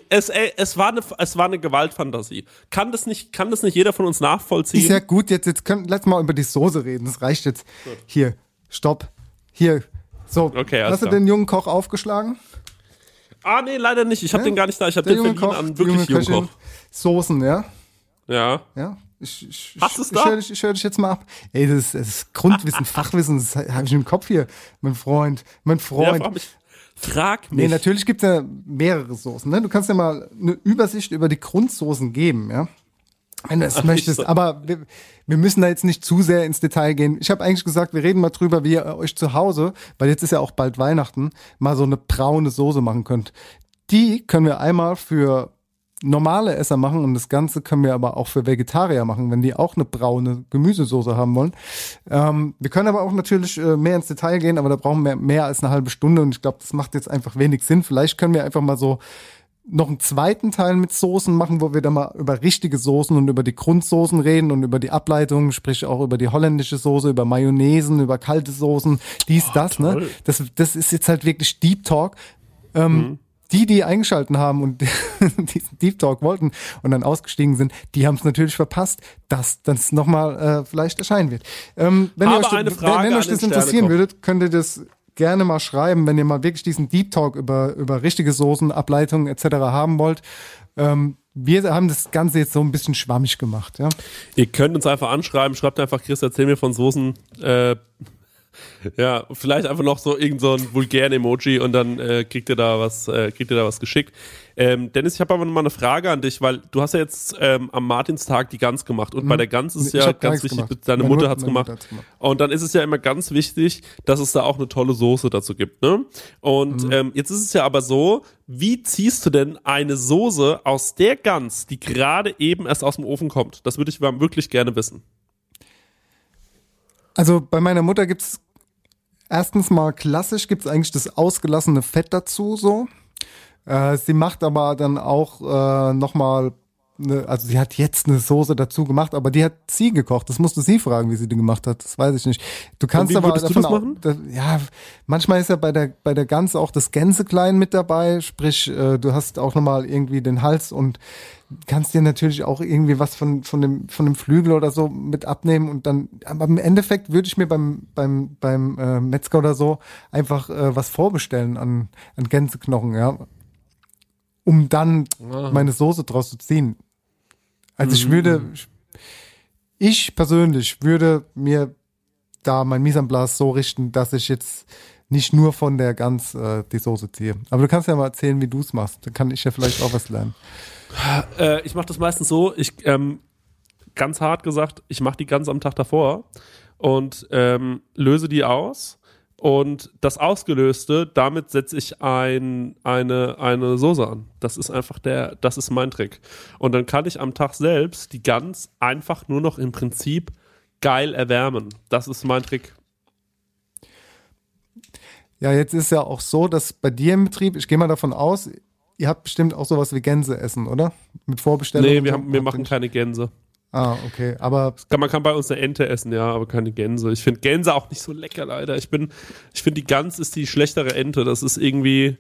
Es, es, war, eine, es war eine Gewaltfantasie. Kann das nicht, kann das nicht jeder von uns nachvollziehen? Ist ja gut, jetzt, jetzt können, lass mal über die Soße reden. Das reicht jetzt. Hier, stopp. Hier. So, Okay, hast du den jungen Koch aufgeschlagen? ah, nee, leider nicht. Ich habe Ja? den gar nicht da. Ich habe den verliehen Koch, an wirklich junge jungen Köchin. Koch. Soßen, ja? Ja. Ja. Ich, ich, Hast ich, ich höre dich, ich hör dich jetzt mal ab. Ey, das, ist- das ist Grundwissen, Fachwissen, das habe ich im Kopf hier. Mein Freund, mein Ja, Freund. frag mich. Frag mich. Nee, natürlich gibt es ja mehrere Soßen. Ne? Du kannst ja mal eine Übersicht über die Grundsoßen geben, ja. Wenn du es Ach, möchtest. so- Aber wir, wir müssen da jetzt nicht zu sehr ins Detail gehen. Ich habe eigentlich gesagt, wir reden mal drüber, wie ihr euch zu Hause, weil jetzt ist ja auch bald Weihnachten, mal so eine braune Soße machen könnt. Die können wir einmal für normale Esser machen und das Ganze können wir aber auch für Vegetarier machen, wenn die auch eine braune Gemüsesoße haben wollen. Ähm, wir können aber auch natürlich äh, mehr ins Detail gehen, aber da brauchen wir mehr als eine halbe Stunde und ich glaube, das macht jetzt einfach wenig Sinn. Vielleicht können wir einfach mal so noch einen zweiten Teil mit Soßen machen, wo wir dann mal über richtige Soßen und über die Grundsoßen reden und über die Ableitungen, sprich auch über die holländische Soße, über Mayonnaisen, über kalte Soßen, dies, das, ne? Das, das ist jetzt halt wirklich Deep Talk. Ähm, Die, die eingeschalten haben und diesen Deep Talk wollten und dann ausgestiegen sind, die haben es natürlich verpasst, dass das nochmal äh, vielleicht erscheinen wird. Ähm, wenn ihr euch, eine wenn, Frage wenn euch das interessieren würdet, könnt ihr das gerne mal schreiben, wenn ihr mal wirklich diesen Deep Talk über, über richtige Soßen, Ableitungen etc. haben wollt. Ähm, wir haben das Ganze jetzt so ein bisschen schwammig gemacht. Ja? Ihr könnt uns einfach anschreiben, schreibt einfach, Chris, erzähl mir von Soßen. Äh, ja, vielleicht einfach noch so irgend so ein vulgären Emoji und dann äh, kriegt ihr da was, äh, kriegt ihr da was geschickt. Ähm, Dennis, ich habe aber noch mal eine Frage an dich, weil du hast ja jetzt ähm, am Martinstag die Gans gemacht und bei der Gans ist Mhm. Ich ja ganz wichtig, gemacht. deine Meine Mutter Mut- hat's meine gemacht. Gemacht. Und dann ist es ja immer ganz wichtig, dass es da auch eine tolle Soße dazu gibt. Ne? Und Mhm. ähm, jetzt ist es ja aber so, wie ziehst du denn eine Soße aus der Gans, die gerade eben erst aus dem Ofen kommt? Das würde ich wirklich gerne wissen. Also bei meiner Mutter gibt's erstens mal klassisch, gibt's eigentlich das ausgelassene Fett dazu so. Äh, sie macht aber dann auch äh, nochmal, ne, also sie hat jetzt eine Soße dazu gemacht, aber die hat sie gekocht. Das musste sie fragen, wie sie die gemacht hat. Das weiß ich nicht. Du kannst aber du das machen? da, ja, manchmal ist ja bei der bei der Gans auch das Gänseklein mit dabei. Sprich, äh, du hast auch nochmal irgendwie den Hals und kannst dir natürlich auch irgendwie was von, von, dem, von dem Flügel oder so mit abnehmen und dann, aber im Endeffekt würde ich mir beim, beim, beim äh, Metzger oder so einfach äh, was vorbestellen an, an Gänseknochen, ja. Um dann meine Soße draus zu ziehen. Also ich würde, ich persönlich würde mir da mein Mise en place so richten, dass ich jetzt nicht nur von der Gans äh, die Soße ziehe. Aber du kannst ja mal erzählen, wie du es machst. Dann kann ich ja vielleicht auch was lernen. Äh, ich mache das meistens so, ich ähm, ganz hart gesagt, ich mache die ganz am Tag davor und ähm, löse die aus. Und das Ausgelöste, damit setze ich ein, eine, eine Soße an. Das ist einfach der, das ist mein Trick. Und dann kann ich am Tag selbst die Gans einfach nur noch im Prinzip geil erwärmen. Das ist mein Trick. Ja, jetzt ist ja auch so, dass bei dir im Betrieb, ich gehe mal davon aus, ihr habt bestimmt auch sowas wie Gänse essen, oder? Mit Vorbestellung. Nee, wir, haben, wir machen keine Gänse. Ah, okay. Aber Kann, man kann bei uns eine Ente essen, ja, aber keine Gänse. Ich finde Gänse auch nicht so lecker, leider. Ich bin, ich finde die Gans ist die schlechtere Ente. Das ist irgendwie.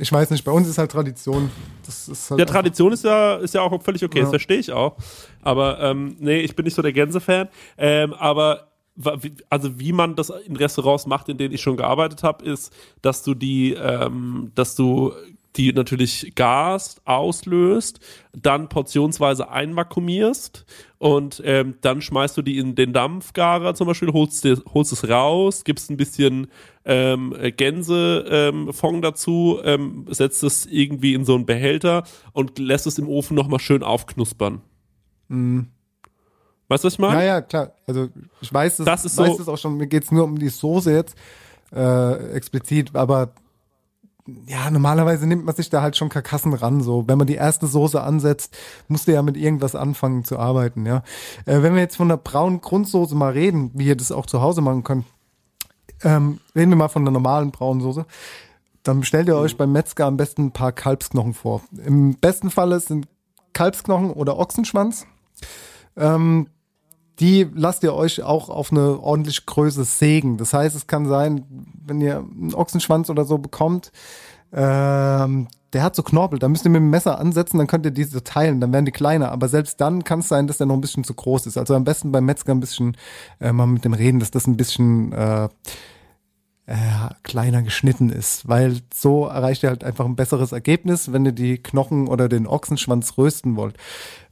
ich weiß nicht, bei uns ist halt Tradition. Das ist halt Ja, Tradition ist ja, ist ja auch völlig okay, Ja. das verstehe ich auch. Aber ähm, nee, ich bin nicht so der Gänse-Fan. Ähm, aber also wie man das in Restaurants macht, in denen ich schon gearbeitet habe, ist, dass du die, ähm, dass du die natürlich gast, auslöst, dann portionsweise einvakuumierst und ähm, dann schmeißt du die in den Dampfgarer zum Beispiel, holst, dir, holst es raus, gibst ein bisschen ähm, Gänsefond ähm, dazu, ähm, setzt es irgendwie in so einen Behälter und lässt es im Ofen nochmal schön aufknuspern. Weißt du, was ich meine? Ja, ja, klar. Also ich weiß das, Das ist weiß so- auch schon. Mir geht's nur um die Soße jetzt äh, explizit, aber ja, normalerweise nimmt man sich da halt schon Karkassen ran. So, wenn man die erste Soße ansetzt, musst du ja mit irgendwas anfangen zu arbeiten. Ja, äh, wenn wir jetzt von der braunen Grundsoße mal reden, wie ihr das auch zu Hause machen könnt, ähm, reden wir mal von der normalen braunen Soße. Dann bestellt ihr euch beim Metzger am besten ein paar Kalbsknochen vor. Im besten Falle sind Kalbsknochen oder Ochsenschwanz. Ähm, die lasst ihr euch auch auf eine ordentliche Größe sägen. Das heißt, es kann sein, wenn ihr einen Ochsenschwanz oder so bekommt, ähm, der hat so Knorpel, da müsst ihr mit dem Messer ansetzen, dann könnt ihr diese teilen, dann werden die kleiner. Aber selbst dann kann es sein, dass der noch ein bisschen zu groß ist. Also am besten beim Metzger ein bisschen äh, mal mit dem reden, dass das ein bisschen äh, äh, kleiner geschnitten ist, weil so erreicht ihr halt einfach ein besseres Ergebnis, wenn ihr die Knochen oder den Ochsenschwanz rösten wollt.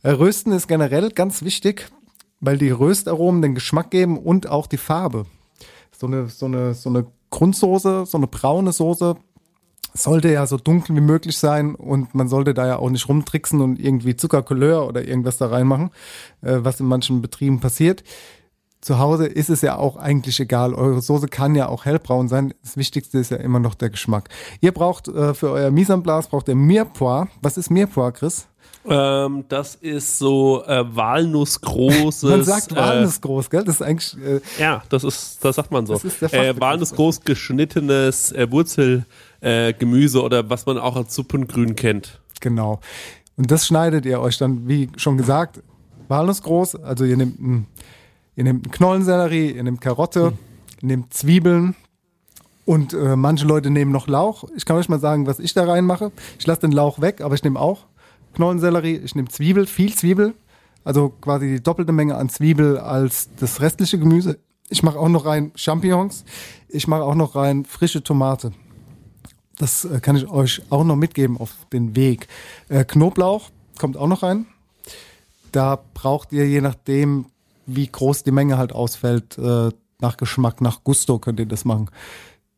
Äh, rösten ist generell ganz wichtig, weil die Röstaromen den Geschmack geben und auch die Farbe. So eine, so eine, so eine Grundsoße, so eine braune Soße sollte ja so dunkel wie möglich sein und man sollte da ja auch nicht rumtricksen und irgendwie Zuckercouleur oder irgendwas da reinmachen, äh, was in manchen Betrieben passiert. Zu Hause ist es ja auch eigentlich egal. Eure Soße kann ja auch hellbraun sein. Das Wichtigste ist ja immer noch der Geschmack. Ihr braucht äh, für euer Mise en place braucht ihr Mirepoix. Was ist Mirepoix, Chris? Ähm, das ist so äh, walnussgroßes. Man sagt äh, Walnuss groß, gell? Das ist eigentlich äh, Ja, das ist, das sagt man so. Das ist der äh. Walnussgroß geschnittenes äh, Wurzelgemüse äh, oder was man auch als Suppengrün kennt. Genau. Und das schneidet ihr euch dann, wie schon gesagt, walnussgroß. Also ihr nehmt einen, ihr nehmt einen Knollensellerie, ihr nehmt Karotte, ihr nehmt Zwiebeln und äh, manche Leute nehmen noch Lauch. Ich kann euch mal sagen, was ich da reinmache. Ich lasse den Lauch weg, aber ich nehme auch Knollensellerie, ich nehme Zwiebel, viel Zwiebel. Also quasi die doppelte Menge an Zwiebel als das restliche Gemüse. Ich mache auch noch rein Champignons. Ich mache auch noch rein frische Tomate. Das äh, kann ich euch auch noch mitgeben auf den Weg. Äh, Knoblauch kommt auch noch rein. Da braucht ihr, je nachdem, wie groß die Menge halt ausfällt, äh, nach Geschmack, nach Gusto könnt ihr das machen.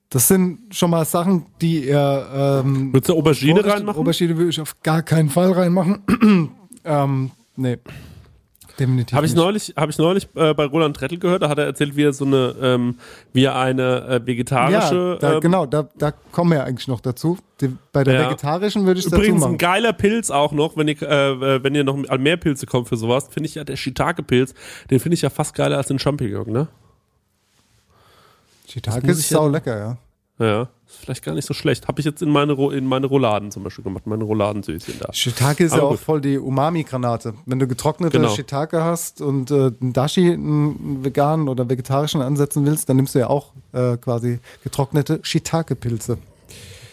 Das sind schon mal Sachen, die ihr. Ähm, Würdest du Aubergine reinmachen? Aubergine würde ich auf gar keinen Fall reinmachen. ähm, nee. Definitiv. Habe ich neulich, habe ich neulich äh, bei Roland Trettel gehört, da hat er erzählt, wie er so eine, ähm, wie er eine äh, vegetarische. Ja, da, ähm, genau, da, da kommen wir eigentlich noch dazu. Die, bei der Ja. vegetarischen würde ich es dazu Übrigens machen. ein geiler Pilz auch noch, wenn ihr, äh, wenn ihr noch an mehr Pilze kommt für sowas, finde ich ja der Shiitake-Pilz, den finde ich ja fast geiler als den Champignon, ne? Shiitake ist ich ja- sau lecker, ja. Ja, ist vielleicht gar nicht so schlecht. Habe ich jetzt in meine, in meine Rouladen zum Beispiel gemacht, meine Rouladensößchen da. Shiitake ist ja Aber auch gut. voll die Umami-Granate. Wenn du getrocknete Genau. Shiitake hast und äh, einen Dashi, einen veganen oder vegetarischen ansetzen willst, dann nimmst du ja auch äh, quasi getrocknete Shiitake-Pilze.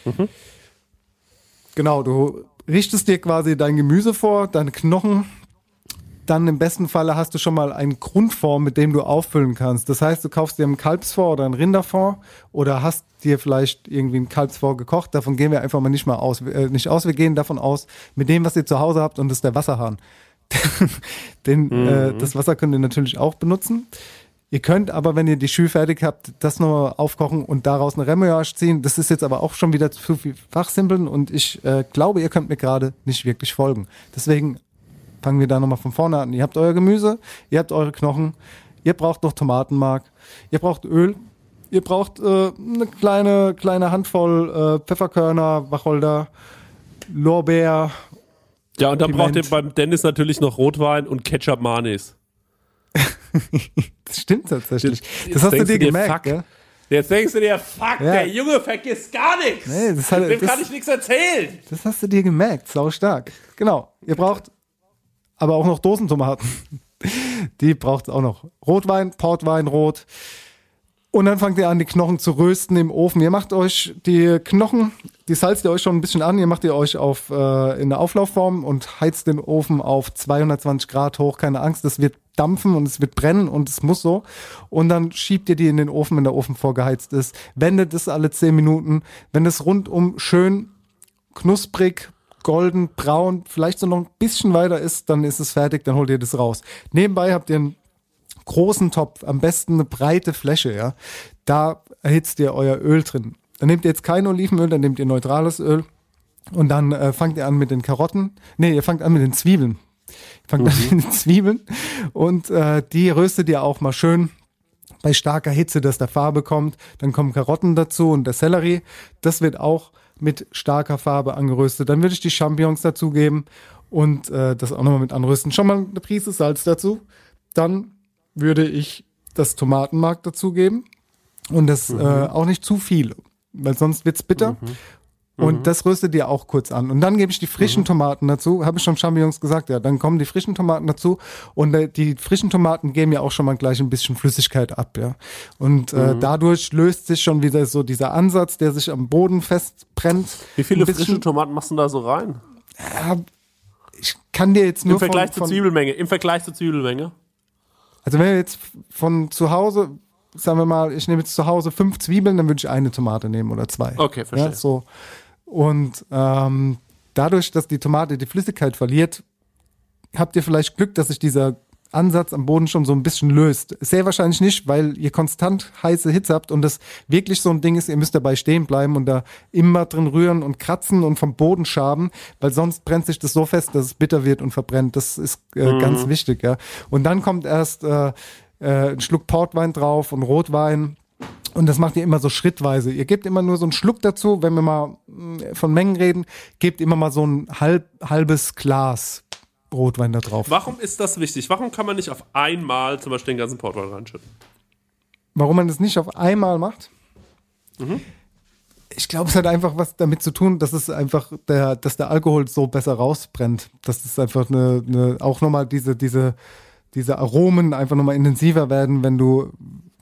Mhm. Genau, du richtest dir quasi dein Gemüse vor, deine Knochen. Dann im besten Falle hast du schon mal einen Grundform, mit dem du auffüllen kannst. Das heißt, du kaufst dir einen Kalbsfond oder einen Rinderfond oder hast dir vielleicht irgendwie einen Kalbsfond gekocht. Davon gehen wir einfach mal nicht mal aus, äh, nicht aus. Wir gehen davon aus, mit dem, was ihr zu Hause habt, und das ist der Wasserhahn. Den, äh, das Wasser könnt ihr natürlich auch benutzen. Ihr könnt aber, wenn ihr die Schü fertig habt, das nur aufkochen und daraus eine Remoulade ziehen. Das ist jetzt aber auch schon wieder zu viel Fachsimpeln und ich äh, glaube, ihr könnt mir gerade nicht wirklich folgen. Deswegen fangen wir da nochmal von vorne an. Ihr habt euer Gemüse, ihr habt eure Knochen, ihr braucht noch Tomatenmark, ihr braucht Öl, ihr braucht äh, eine kleine, kleine Handvoll äh, Pfefferkörner, Wacholder, Lorbeer. Ja, und dann braucht ihr beim Dennis natürlich noch Rotwein und Ketchup Manis. Das stimmt tatsächlich. Jetzt das hast du dir gemerkt, fuck. Jetzt denkst du dir, fuck, Ja. der Junge vergisst gar nichts. Nee, das hat- Dem das- kann ich nichts erzählen. Das hast du dir gemerkt, sau stark. Genau. Ihr braucht aber auch noch Dosentomaten. Die braucht auch noch. Rotwein, Portwein, Rot. Und dann fangt ihr an, die Knochen zu rösten im Ofen. Ihr macht euch die Knochen, die salzt ihr euch schon ein bisschen an. Ihr macht ihr euch auf, äh, in der Auflaufform und heizt den Ofen auf 220 Grad hoch. Keine Angst, das wird dampfen und es wird brennen und es muss so. Und dann schiebt ihr die in den Ofen, wenn der Ofen vorgeheizt ist. Wendet es alle 10 Minuten. Wenn es rundum schön knusprig, golden, braun, vielleicht so noch ein bisschen weiter ist, dann ist es fertig, dann holt ihr das raus. Nebenbei habt ihr einen großen Topf, am besten eine breite Fläche, ja. Da erhitzt ihr euer Öl drin. Dann nehmt ihr jetzt kein Olivenöl, dann nehmt ihr neutrales Öl und dann äh, fangt ihr an mit den Karotten. Nee, ihr fangt an mit den Zwiebeln. Ihr fangt an mit den Zwiebeln und äh, die röstet ihr auch mal schön bei starker Hitze, dass der Farbe kommt. Dann kommen Karotten dazu und der Sellerie. Das wird auch mit starker Farbe angeröstet. Dann würde ich die Champignons dazugeben und äh, das auch nochmal mit anrösten. Schon mal eine Prise Salz dazu. Dann würde ich das Tomatenmark dazugeben und das äh, auch nicht zu viel, weil sonst wird's bitter. Und das röstet ihr auch kurz an. Und dann gebe ich die frischen Tomaten dazu. Habe ich schon Champignons gesagt, ja. Dann kommen die frischen Tomaten dazu. Und äh, die frischen Tomaten geben ja auch schon mal gleich ein bisschen Flüssigkeit ab, ja. Und äh, dadurch löst sich schon wieder so dieser Ansatz, der sich am Boden festbrennt. Wie viele frische Tomaten machst du da so rein? Ja, ich kann dir jetzt nur Im Vergleich von, zur von, Zwiebelmenge. Im Vergleich zur Zwiebelmenge. Also wenn wir jetzt von zu Hause, sagen wir mal, ich nehme jetzt zu Hause fünf Zwiebeln, dann würde ich eine Tomate nehmen oder zwei. Okay, verstehe. Ja, so. Und ähm, dadurch, dass die Tomate die Flüssigkeit verliert, habt ihr vielleicht Glück, dass sich dieser Ansatz am Boden schon so ein bisschen löst. Sehr wahrscheinlich nicht, weil ihr konstant heiße Hitze habt und das wirklich so ein Ding ist, ihr müsst dabei stehen bleiben und da immer drin rühren und kratzen und vom Boden schaben, weil sonst brennt sich das so fest, dass es bitter wird und verbrennt. Das ist äh, ganz wichtig, ja. Und dann kommt erst äh, äh, ein Schluck Portwein drauf und Rotwein. Und das macht ihr immer so schrittweise. Ihr gebt immer nur so einen Schluck dazu, wenn wir mal von Mengen reden, gebt immer mal so ein halb, halbes Glas Rotwein da drauf. Warum ist das wichtig? Warum kann man nicht auf einmal zum Beispiel den ganzen Portwein reinschütten? Warum man das nicht auf einmal macht? Ich glaube, es hat einfach was damit zu tun, dass es einfach der, dass der Alkohol so besser rausbrennt. Dass es einfach eine, eine auch nochmal diese, diese, diese Aromen einfach nochmal intensiver werden, wenn du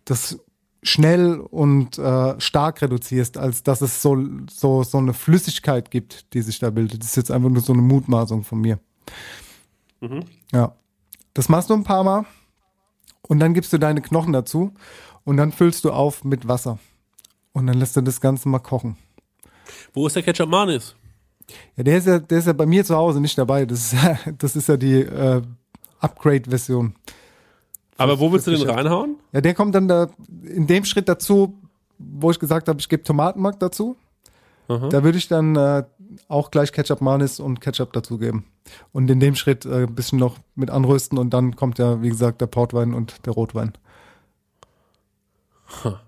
das schnell und äh, stark reduzierst, als dass es so, so, so eine Flüssigkeit gibt, die sich da bildet. Das ist jetzt einfach nur so eine Mutmaßung von mir. Ja. Das machst du ein paar Mal und dann gibst du deine Knochen dazu und dann füllst du auf mit Wasser. Und dann lässt du das Ganze mal kochen. Wo ist der Ketchup Manis? Ja, der ist ja, der ist ja bei mir zu Hause nicht dabei. Das ist, ja- das ist ja die äh, Upgrade-Version. Aber wo willst du den Geschäft. reinhauen? Ja, der kommt dann da in dem Schritt dazu, wo ich gesagt habe, ich gebe Tomatenmark dazu. Da würde ich dann äh, auch gleich Ketchup Manis und Ketchup dazugeben. Und in dem Schritt äh, ein bisschen noch mit anrösten und dann kommt ja, wie gesagt, der Portwein und der Rotwein.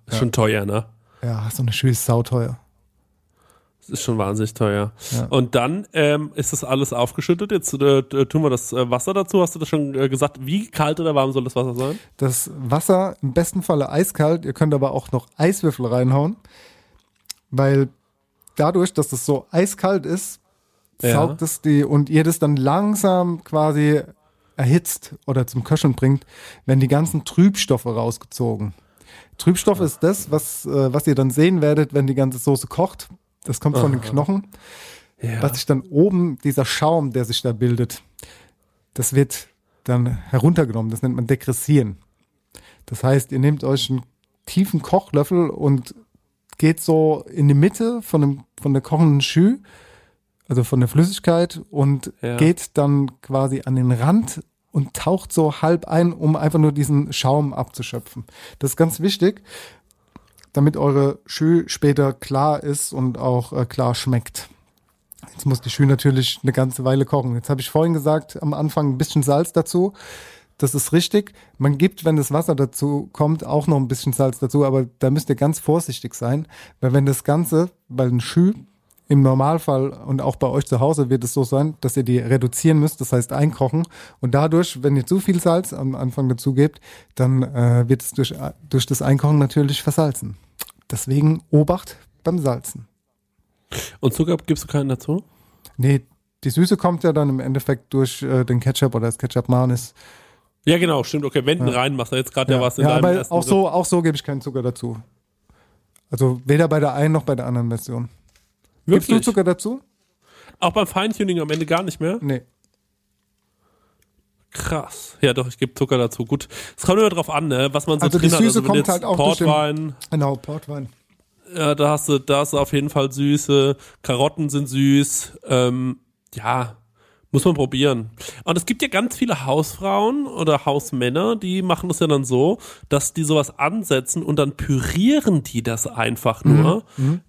Ist schon teuer, ne? Ja, so eine Schüssel ist sauteuer. Das ist schon wahnsinnig teuer. Ja. Und dann ähm, ist das alles aufgeschüttet. Jetzt äh, tun wir das äh, Wasser dazu. Hast du das schon äh, gesagt? Wie kalt oder warm soll das Wasser sein? Das Wasser im besten Falle eiskalt. Ihr könnt aber auch noch Eiswürfel reinhauen, weil dadurch, dass es so eiskalt ist, Ja. saugt es die und ihr das dann langsam quasi erhitzt oder zum Köcheln bringt, werden die ganzen Trübstoffe rausgezogen. Trübstoff ist das, was, äh, was ihr dann sehen werdet, wenn die ganze Soße kocht. Das kommt von den Knochen. Ja. Was sich dann oben, dieser Schaum, der sich da bildet, das wird dann heruntergenommen. Das nennt man Degressieren. Das heißt, ihr nehmt euch einen tiefen Kochlöffel und geht so in die Mitte von, dem, von der kochenden Schü, also von der Flüssigkeit und Ja. geht dann quasi an den Rand und taucht so halb ein, um einfach nur diesen Schaum abzuschöpfen. Das ist ganz wichtig, damit eure Schü später klar ist und auch äh, klar schmeckt. Jetzt muss die Schü natürlich eine ganze Weile kochen. Jetzt habe ich vorhin gesagt, am Anfang ein bisschen Salz dazu. Das ist richtig. Man gibt, wenn das Wasser dazu kommt, auch noch ein bisschen Salz dazu, aber da müsst ihr ganz vorsichtig sein, weil wenn das Ganze, weil ein Schü im Normalfall und auch bei euch zu Hause wird es so sein, dass ihr die reduzieren müsst, das heißt einkochen. Und dadurch, wenn ihr zu viel Salz am Anfang dazu gebt, dann äh, wird es durch, durch das Einkochen natürlich versalzen. Deswegen Obacht beim Salzen. Und Zucker gibst du keinen dazu? Nee, die Süße kommt ja dann im Endeffekt durch äh, den Ketchup oder das Ketchup Manis. Ja, genau, stimmt. Okay, wenn du Ja. rein machst, jetzt gerade ja. Ja, was in ja deinem aber auch so, auch so gebe ich keinen Zucker dazu. Also weder bei der einen noch bei der anderen Version. Gibst du Wirklich? Zucker dazu? Auch beim Feintuning am Ende gar nicht mehr? Nee. Krass. Ja, doch, ich gebe Zucker dazu. Gut. Es kommt immer drauf an, ne, was man so Also die drin hat. Süße wenn du kommt halt auch durch den- Portwein, Genau, Portwein. ja, da hast du, da hast du auf jeden Fall Süße. Karotten sind süß. Ähm, ja, muss man probieren. Und es gibt ja ganz viele Hausfrauen oder Hausmänner, die machen das ja dann so, dass die sowas ansetzen und dann pürieren die das einfach nur.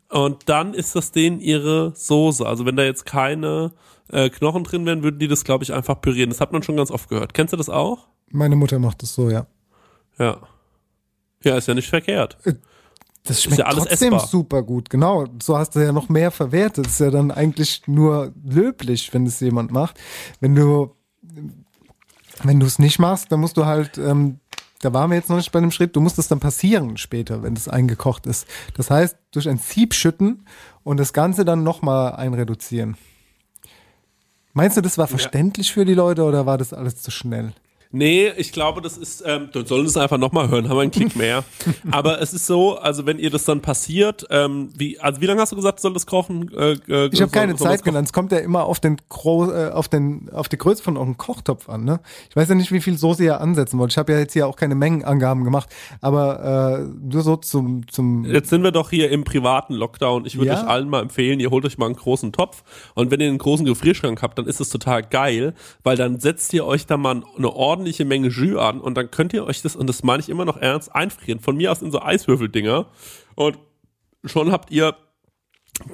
Und dann ist das denen ihre Soße. Also wenn da jetzt keine äh, Knochen drin wären, würden die das, glaube ich, einfach pürieren. Das hat man schon ganz oft gehört. Kennst du das auch? Meine Mutter macht das so, ja. Ja. Ja, ist ja nicht verkehrt. Das schmeckt ja alles trotzdem essbar. super gut, genau. So hast du ja noch mehr verwertet. Das ist ja dann eigentlich nur löblich, wenn es jemand macht. Wenn du, wenn du es nicht machst, dann musst du halt, ähm, da waren wir jetzt noch nicht bei dem Schritt, du musst es dann passieren später, wenn es eingekocht ist. Das heißt, durch ein Sieb schütten und das Ganze dann nochmal einreduzieren. Meinst du, das war verständlich für die Leute oder war das alles zu schnell? Nee, ich glaube, das ist, ähm, dann sollen es einfach nochmal hören, haben wir einen Klick mehr. Aber es ist so, also wenn ihr das dann passiert, ähm, wie, also wie lange hast du gesagt, soll das kochen? Äh, äh, Ich habe keine Zeit genannt. Es kommt ja immer auf den Gro äh, auf den auf die Größe von eurem Kochtopf an. Ne? Ich weiß ja nicht, wie viel Soße ihr ansetzen wollt. Ich habe ja jetzt hier auch keine Mengenangaben gemacht, aber äh, nur so zum zum Jetzt sind wir doch hier im privaten Lockdown. Ich würde Ja. euch allen mal empfehlen, ihr holt euch mal einen großen Topf und wenn ihr einen großen Gefrierschrank habt, dann ist das total geil, weil dann setzt ihr euch da mal eine ordentliche Menge Jus an und dann könnt ihr euch das, und das meine ich immer noch ernst, einfrieren. Von mir aus in so Eiswürfeldinger und schon habt ihr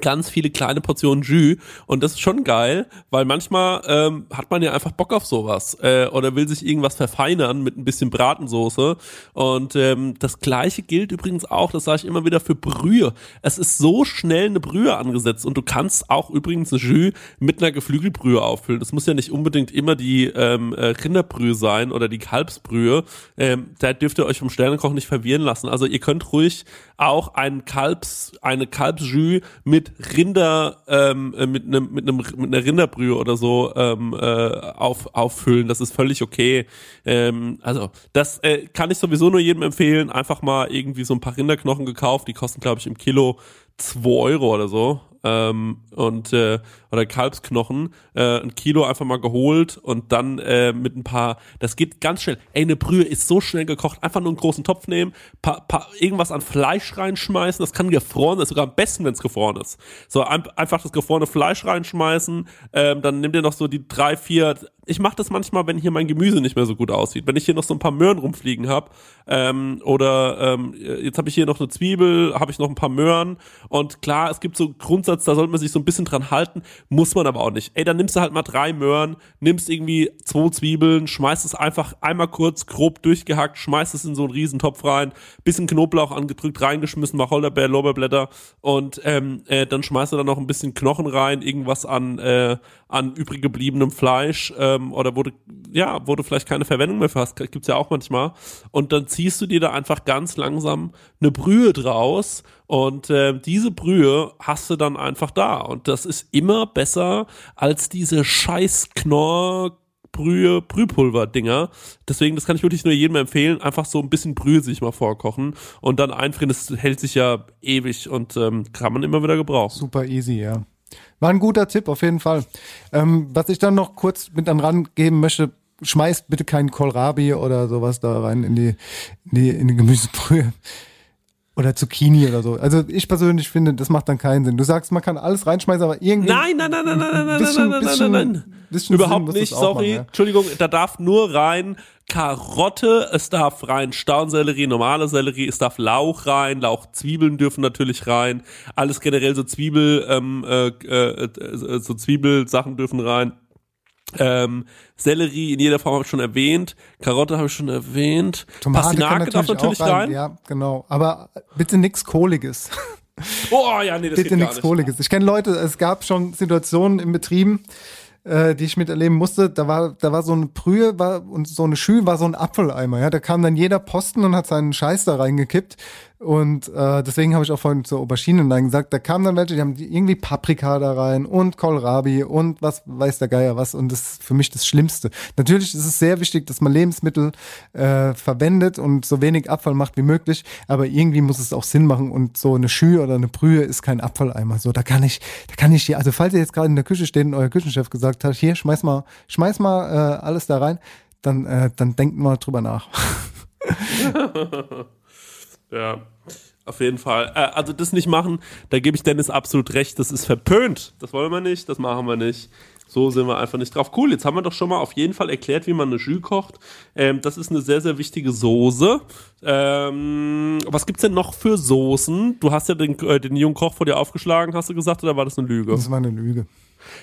ganz viele kleine Portionen Jus und das ist schon geil, weil manchmal ähm, hat man ja einfach Bock auf sowas äh, oder will sich irgendwas verfeinern mit ein bisschen Bratensoße und ähm, das gleiche gilt übrigens auch, das sage ich immer wieder für Brühe. Es ist so schnell eine Brühe angesetzt und du kannst auch übrigens ein Jus mit einer Geflügelbrühe auffüllen. Das muss ja nicht unbedingt immer die ähm, äh, Rinderbrühe sein oder die Kalbsbrühe. Ähm, da dürft ihr euch vom Sternekoch nicht verwirren lassen. Also ihr könnt ruhig auch ein Kalbs, eine Kalbsjus mit Rinder, ähm, äh, mit einem, mit einem, mit einer Rinderbrühe oder so ähm, äh, auf, auffüllen. Das ist völlig okay. Ähm, also das äh, kann ich sowieso nur jedem empfehlen. Einfach mal irgendwie so ein paar Rinderknochen gekauft. Die kosten glaube ich im Kilo zwei Euro oder so. Ähm, und äh, oder Kalbsknochen, äh, ein Kilo einfach mal geholt und dann äh, mit ein paar, das geht ganz schnell. Ey, eine Brühe ist so schnell gekocht, einfach nur einen großen Topf nehmen, pa, pa, irgendwas an Fleisch reinschmeißen, das kann gefroren, das ist sogar am besten, wenn es gefroren ist. So ein, einfach das gefrorene Fleisch reinschmeißen, ähm, dann nehmt ihr noch so die drei, vier, ich mache das manchmal, wenn hier mein Gemüse nicht mehr so gut aussieht, wenn ich hier noch so ein paar Möhren rumfliegen habe ähm, oder ähm, jetzt habe ich hier noch eine Zwiebel, habe ich noch ein paar Möhren. Und klar, es gibt so Grundsatz, da sollte man sich so ein bisschen dran halten, muss man aber auch nicht. Ey, dann nimmst du halt mal drei Möhren, nimmst irgendwie zwei Zwiebeln, schmeißt es einfach einmal kurz grob durchgehackt, schmeißt es in so einen Riesentopf rein, bisschen Knoblauch angedrückt, reingeschmissen, Wacholderbeer, Lorbeerblätter und ähm, äh, dann schmeißt du da noch ein bisschen Knochen rein, irgendwas an äh, an übrig gebliebenem Fleisch ähm, oder wurde ja, du vielleicht keine Verwendung mehr für hast, gibt's ja auch manchmal und dann ziehst du dir da einfach ganz langsam eine Brühe draus und äh, diese Brühe hast du dann einfach da und das ist immer besser als diese scheiß Knorr Brühe, Brühpulver-Dinger. Deswegen, das kann ich wirklich nur jedem empfehlen. Einfach so ein bisschen Brühe sich mal vorkochen und dann einfrieren. Das hält sich ja ewig und ähm, kann man immer wieder gebrauchen. Super easy, ja. War ein guter Tipp, auf jeden Fall. Ähm, was ich dann noch kurz mit an Rand geben möchte, schmeißt bitte keinen Kohlrabi oder sowas da rein in die, in die, in die Gemüsebrühe. Oder Zucchini oder so. Also ich persönlich finde, das macht dann keinen Sinn. Du sagst, man kann alles reinschmeißen, aber irgendwie. Nein, nein, nein, nein, nein, nein, nein, bisschen- nein, nein, bisschen- nein, nein. bisschen Überhaupt Sinn nicht, sorry. machen, ja. Entschuldigung, da darf nur rein Karotte, es darf rein Staunsellerie, normale Sellerie, es darf Lauch rein, Lauch, Zwiebeln dürfen natürlich rein, alles generell so Zwiebel, ähm, äh, äh, äh, so Zwiebelsachen dürfen rein. Ähm, Sellerie in jeder Form habe ich schon erwähnt, Karotte habe ich schon erwähnt, Tomate Pastinake darf natürlich auch rein. Ja, genau. Aber bitte nix Kohliges. Oh ja, nee, das bitte nichts nicht. Kohliges. Ich kenne Leute, es gab schon Situationen in Betrieben, äh, die ich miterleben musste. Da war, da war so eine Brühe war, und so eine Schü war so ein Apfeleimer. Ja, da kam dann jeder Posten und hat seinen Scheiß da reingekippt. Und äh, deswegen habe ich auch vorhin zur Auberginen dann gesagt, da kamen dann welche, die haben irgendwie Paprika da rein und Kohlrabi und was weiß der Geier was. Und das ist für mich das Schlimmste. Natürlich ist es sehr wichtig, dass man Lebensmittel äh, verwendet und so wenig Abfall macht wie möglich, aber irgendwie muss es auch Sinn machen und so eine Schü oder eine Brühe ist kein Abfalleimer. So, da kann ich, da kann ich hier, also falls ihr jetzt gerade in der Küche steht und euer Küchenchef gesagt hat, hier, schmeiß mal, schmeiß mal äh, alles da rein, dann, äh, dann denkt mal drüber nach. Ja, auf jeden Fall. Äh, also das nicht machen, da gebe ich Dennis absolut recht. Das ist verpönt. Das wollen wir nicht, das machen wir nicht. So sind wir einfach nicht drauf. Cool, jetzt haben wir doch schon mal auf jeden Fall erklärt, wie man eine Jus kocht. Ähm, das ist eine sehr, sehr wichtige Soße. Ähm, was gibt's denn noch für Soßen? Du hast ja den, äh, den jungen Koch vor dir aufgeschlagen, hast du gesagt, oder war das eine Lüge? Das war eine Lüge.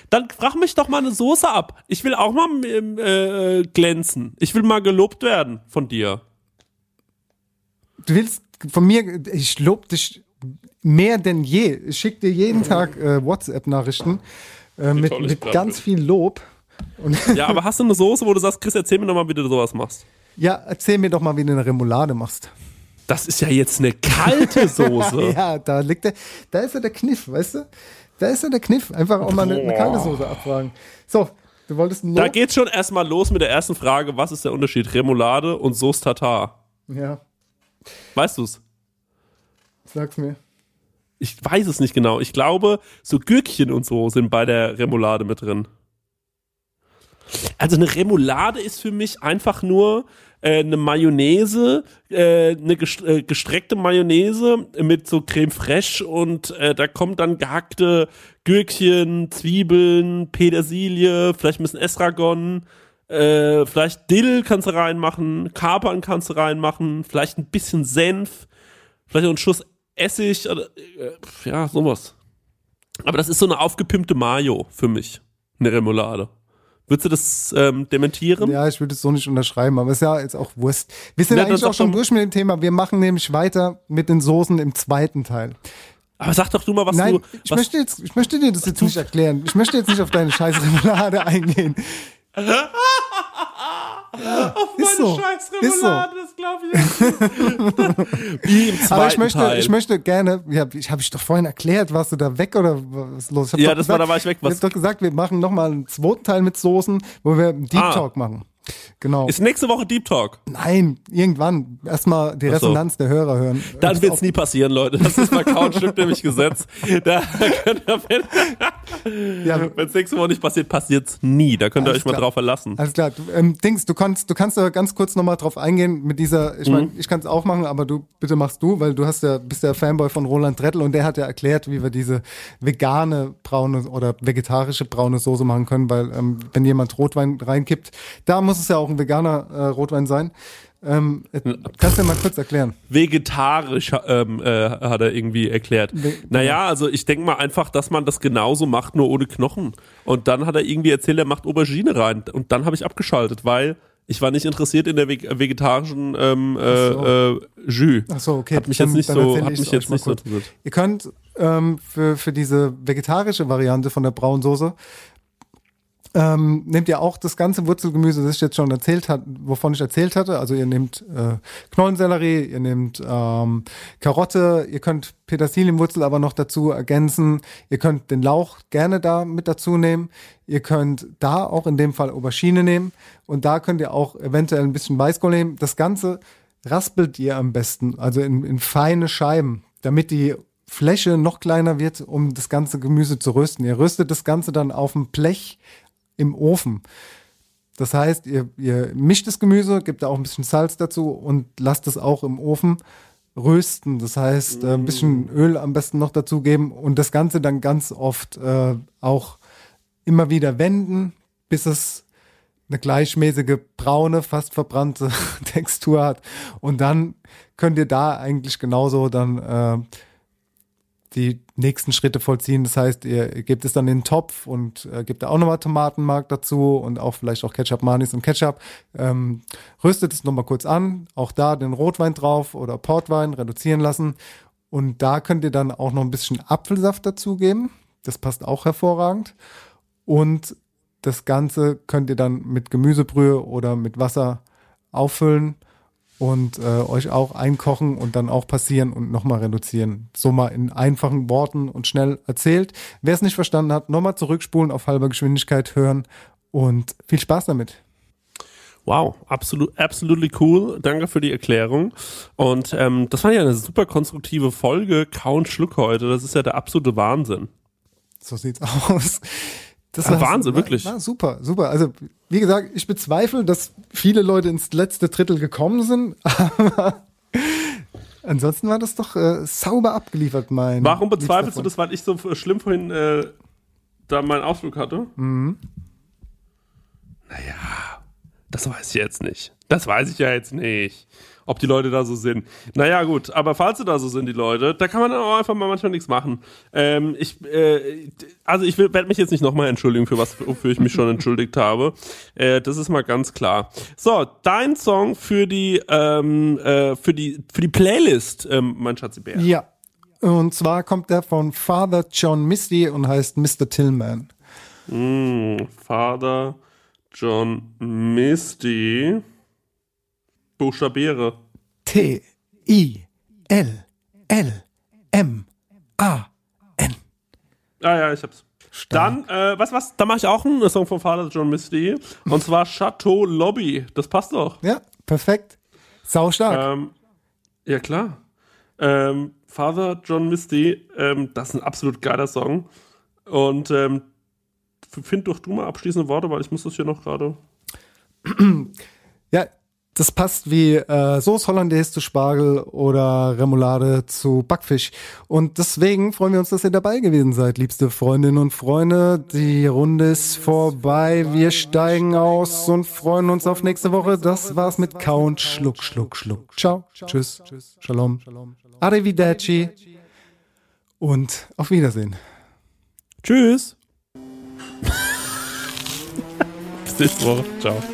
Dann frag mich doch mal eine Soße ab. Ich will auch mal ähm, äh, glänzen. Ich will mal gelobt werden von dir. Du willst von mir, ich lob dich mehr denn je. Ich schicke dir jeden Tag äh, WhatsApp-Nachrichten äh, mit, mit ganz viel Lob. Und Ja, aber hast du eine Soße, wo du sagst, Chris, erzähl mir doch mal, wie du sowas machst? ja, erzähl mir doch mal, wie du eine Remoulade machst. Das ist ja jetzt eine kalte Soße. Ja, da liegt der, da ist ja der Kniff, weißt du? Da ist ja der Kniff. Einfach auch mal eine, eine kalte Soße abfragen. So, du wolltest ein Da Lob? geht's schon erstmal los mit der ersten Frage. Was ist der Unterschied? Remoulade und Sauce Tartar. Ja, Weißt du's? sag's mir. Ich weiß es nicht genau. Ich glaube, so Gürkchen und so sind bei der Remoulade mit drin. Also eine Remoulade ist für mich einfach nur äh, eine Mayonnaise, äh, eine äh, gestreckte Mayonnaise mit so Creme fraiche und äh, da kommt dann gehackte Gürkchen, Zwiebeln, Petersilie, vielleicht ein bisschen Estragon, äh, vielleicht Dill kannst du reinmachen, Kapern kannst du reinmachen, vielleicht ein bisschen Senf, vielleicht noch einen Schuss Essig oder äh, ja, sowas. Aber das ist so eine aufgepimpte Mayo für mich, eine Remoulade. Würdest du das ähm, dementieren? Ja, ich würde es so nicht unterschreiben, aber ist ja jetzt auch Wurst. Wir sind Ja, eigentlich auch schon durch mit dem Thema. Wir machen nämlich weiter mit den Soßen im zweiten Teil. Aber sag doch du mal, was Nein, du. ich, Was, möchte jetzt, ich möchte dir das jetzt nicht erklären. Ich möchte jetzt nicht auf deine scheiß Remoulade eingehen. ist so. Ist so. das glaube ich. Wie im zweiten Aber ich möchte, Teil. ich möchte gerne, ja, ich habe ich doch vorhin erklärt, warst du da weg oder was ist los? Ich hab Ja, das gesagt, war- da war ich weg, Ich was- habe doch gesagt, wir machen nochmal einen zweiten Teil mit Soßen, wo wir einen Deep Ah. Talk machen. Genau. Ist nächste Woche Deep Talk. Nein, irgendwann erstmal die Ach so. Resonanz der Hörer hören. Dann wird's nie passieren, Leute. Das ist bei Couchstück nämlich Gesetz. Da könnt ihr, wenn Ja, es nächste Woche nicht passiert, passiert's nie. Da könnt ihr Alles euch mal klar. drauf verlassen. Alles klar, du, ähm, Dings, du kannst, du kannst da ganz kurz nochmal drauf eingehen mit dieser, ich Mhm. meine, ich kann es auch machen, aber du, bitte machst du, weil du hast ja, bist der Fanboy von Roland Drettel und der hat ja erklärt, wie wir diese vegane braune oder vegetarische braune Soße machen können, weil ähm, wenn jemand Rotwein reinkippt, da muss es ja auch ein veganer äh, Rotwein sein. Ähm, äh, kannst du mal kurz erklären? vegetarisch ähm, äh, hat er irgendwie erklärt. Ve- naja, also ich denke mal einfach, dass man das genauso macht, nur ohne Knochen. Und dann hat er irgendwie erzählt, er macht Aubergine rein. Und dann habe ich abgeschaltet, weil ich war nicht interessiert in der veg vegetarischen ähm, äh, äh, Jus. Ach so, okay. Hat mich dann- jetzt nicht dann so, erzähl hat mich jetzt nicht so interessiert. Ihr könnt ähm, für, für diese vegetarische Variante von der braunen Soße ähm, nehmt ihr auch das ganze Wurzelgemüse, das ich jetzt schon erzählt hat, wovon ich erzählt hatte. Also ihr nehmt äh, Knollensellerie, ihr nehmt ähm, Karotte, ihr könnt Petersilienwurzel aber noch dazu ergänzen. Ihr könnt den Lauch gerne da mit dazu nehmen. Ihr könnt da auch in dem Fall Aubergine nehmen und da könnt ihr auch eventuell ein bisschen Weißkohl nehmen. Das Ganze raspelt ihr am besten, also in, in feine Scheiben, damit die Fläche noch kleiner wird, um das ganze Gemüse zu rösten. Ihr röstet das Ganze dann auf dem Blech im Ofen. Das heißt, ihr, ihr mischt das Gemüse, gebt da auch ein bisschen Salz dazu und lasst es auch im Ofen rösten. Das heißt, äh, ein bisschen Öl am besten noch dazugeben und das Ganze dann ganz oft äh, auch immer wieder wenden, bis es eine gleichmäßige braune, fast verbrannte Textur hat. Und dann könnt ihr da eigentlich genauso dann äh, die nächsten Schritte vollziehen. Das heißt, ihr gebt es dann in den Topf und äh, gebt da auch nochmal Tomatenmark dazu und auch vielleicht auch Ketchup, Manis und Ketchup. Ähm, röstet es nochmal kurz an, auch da den Rotwein drauf oder Portwein reduzieren lassen. Und da könnt ihr dann auch noch ein bisschen Apfelsaft dazugeben. Das passt auch hervorragend. Und das Ganze könnt ihr dann mit Gemüsebrühe oder mit Wasser auffüllen und äh, euch auch einkochen und dann auch passieren und nochmal reduzieren. So mal in einfachen Worten und schnell erzählt. Wer es nicht verstanden hat, nochmal zurückspulen, auf halber Geschwindigkeit hören und viel Spaß damit. Wow, absolut, absolutely cool. Danke für die Erklärung. Und ähm, das war ja eine super konstruktive Folge. Kauen Schluck heute. Das ist ja der absolute Wahnsinn. So sieht's aus. Das ja, Wahnsinn, war, wirklich. War super, super. Also, wie gesagt, ich bezweifle, dass viele Leute ins letzte Drittel gekommen sind, aber ansonsten war das doch äh, sauber abgeliefert, mein. Warum bezweifelst du das, weil ich so schlimm vorhin äh, da meinen Ausflug hatte? Mhm. Naja, das weiß ich jetzt nicht. Das weiß ich ja jetzt nicht ob die Leute da so sind. Naja, gut, aber falls sie da so sind, die Leute, da kann man dann auch einfach mal manchmal nichts machen. Ähm, ich, äh, also ich werde mich jetzt nicht nochmal entschuldigen, für was wofür ich mich schon entschuldigt habe. Äh, das ist mal ganz klar. So, dein Song für die, ähm, äh, für die, für die Playlist, ähm, mein Schatzibär. Ja. Und zwar kommt der von Father John Misty und heißt Mr. Tillman. Mm, Father John Misty. Buchstabiere. T, I, L, L, M, A, N. Ah ja, ich hab's. Stark. Dann, äh, was, was, da mache ich auch einen Song von Father John Misty. Und zwar Chateau Lobby. Das passt doch. Ja, perfekt. Sau stark. Ähm, ja, klar. Ähm, Father John Misty, ähm, das ist ein absolut geiler Song. Und ähm, find doch du mal abschließende Worte, weil ich muss das hier noch gerade. Ja, das passt wie äh, Sauce Hollandaise zu Spargel oder Remoulade zu Backfisch. Und deswegen freuen wir uns, dass ihr dabei gewesen seid, liebste Freundinnen und Freunde. Die Runde ist vorbei. Wir steigen aus und freuen uns auf nächste Woche. Das war's mit Count. Schluck, Schluck, Schluck. Ciao. Tschüss. Shalom. Arrivederci. Und auf Wiedersehen. Tschüss. Bis nächste Woche. Ciao.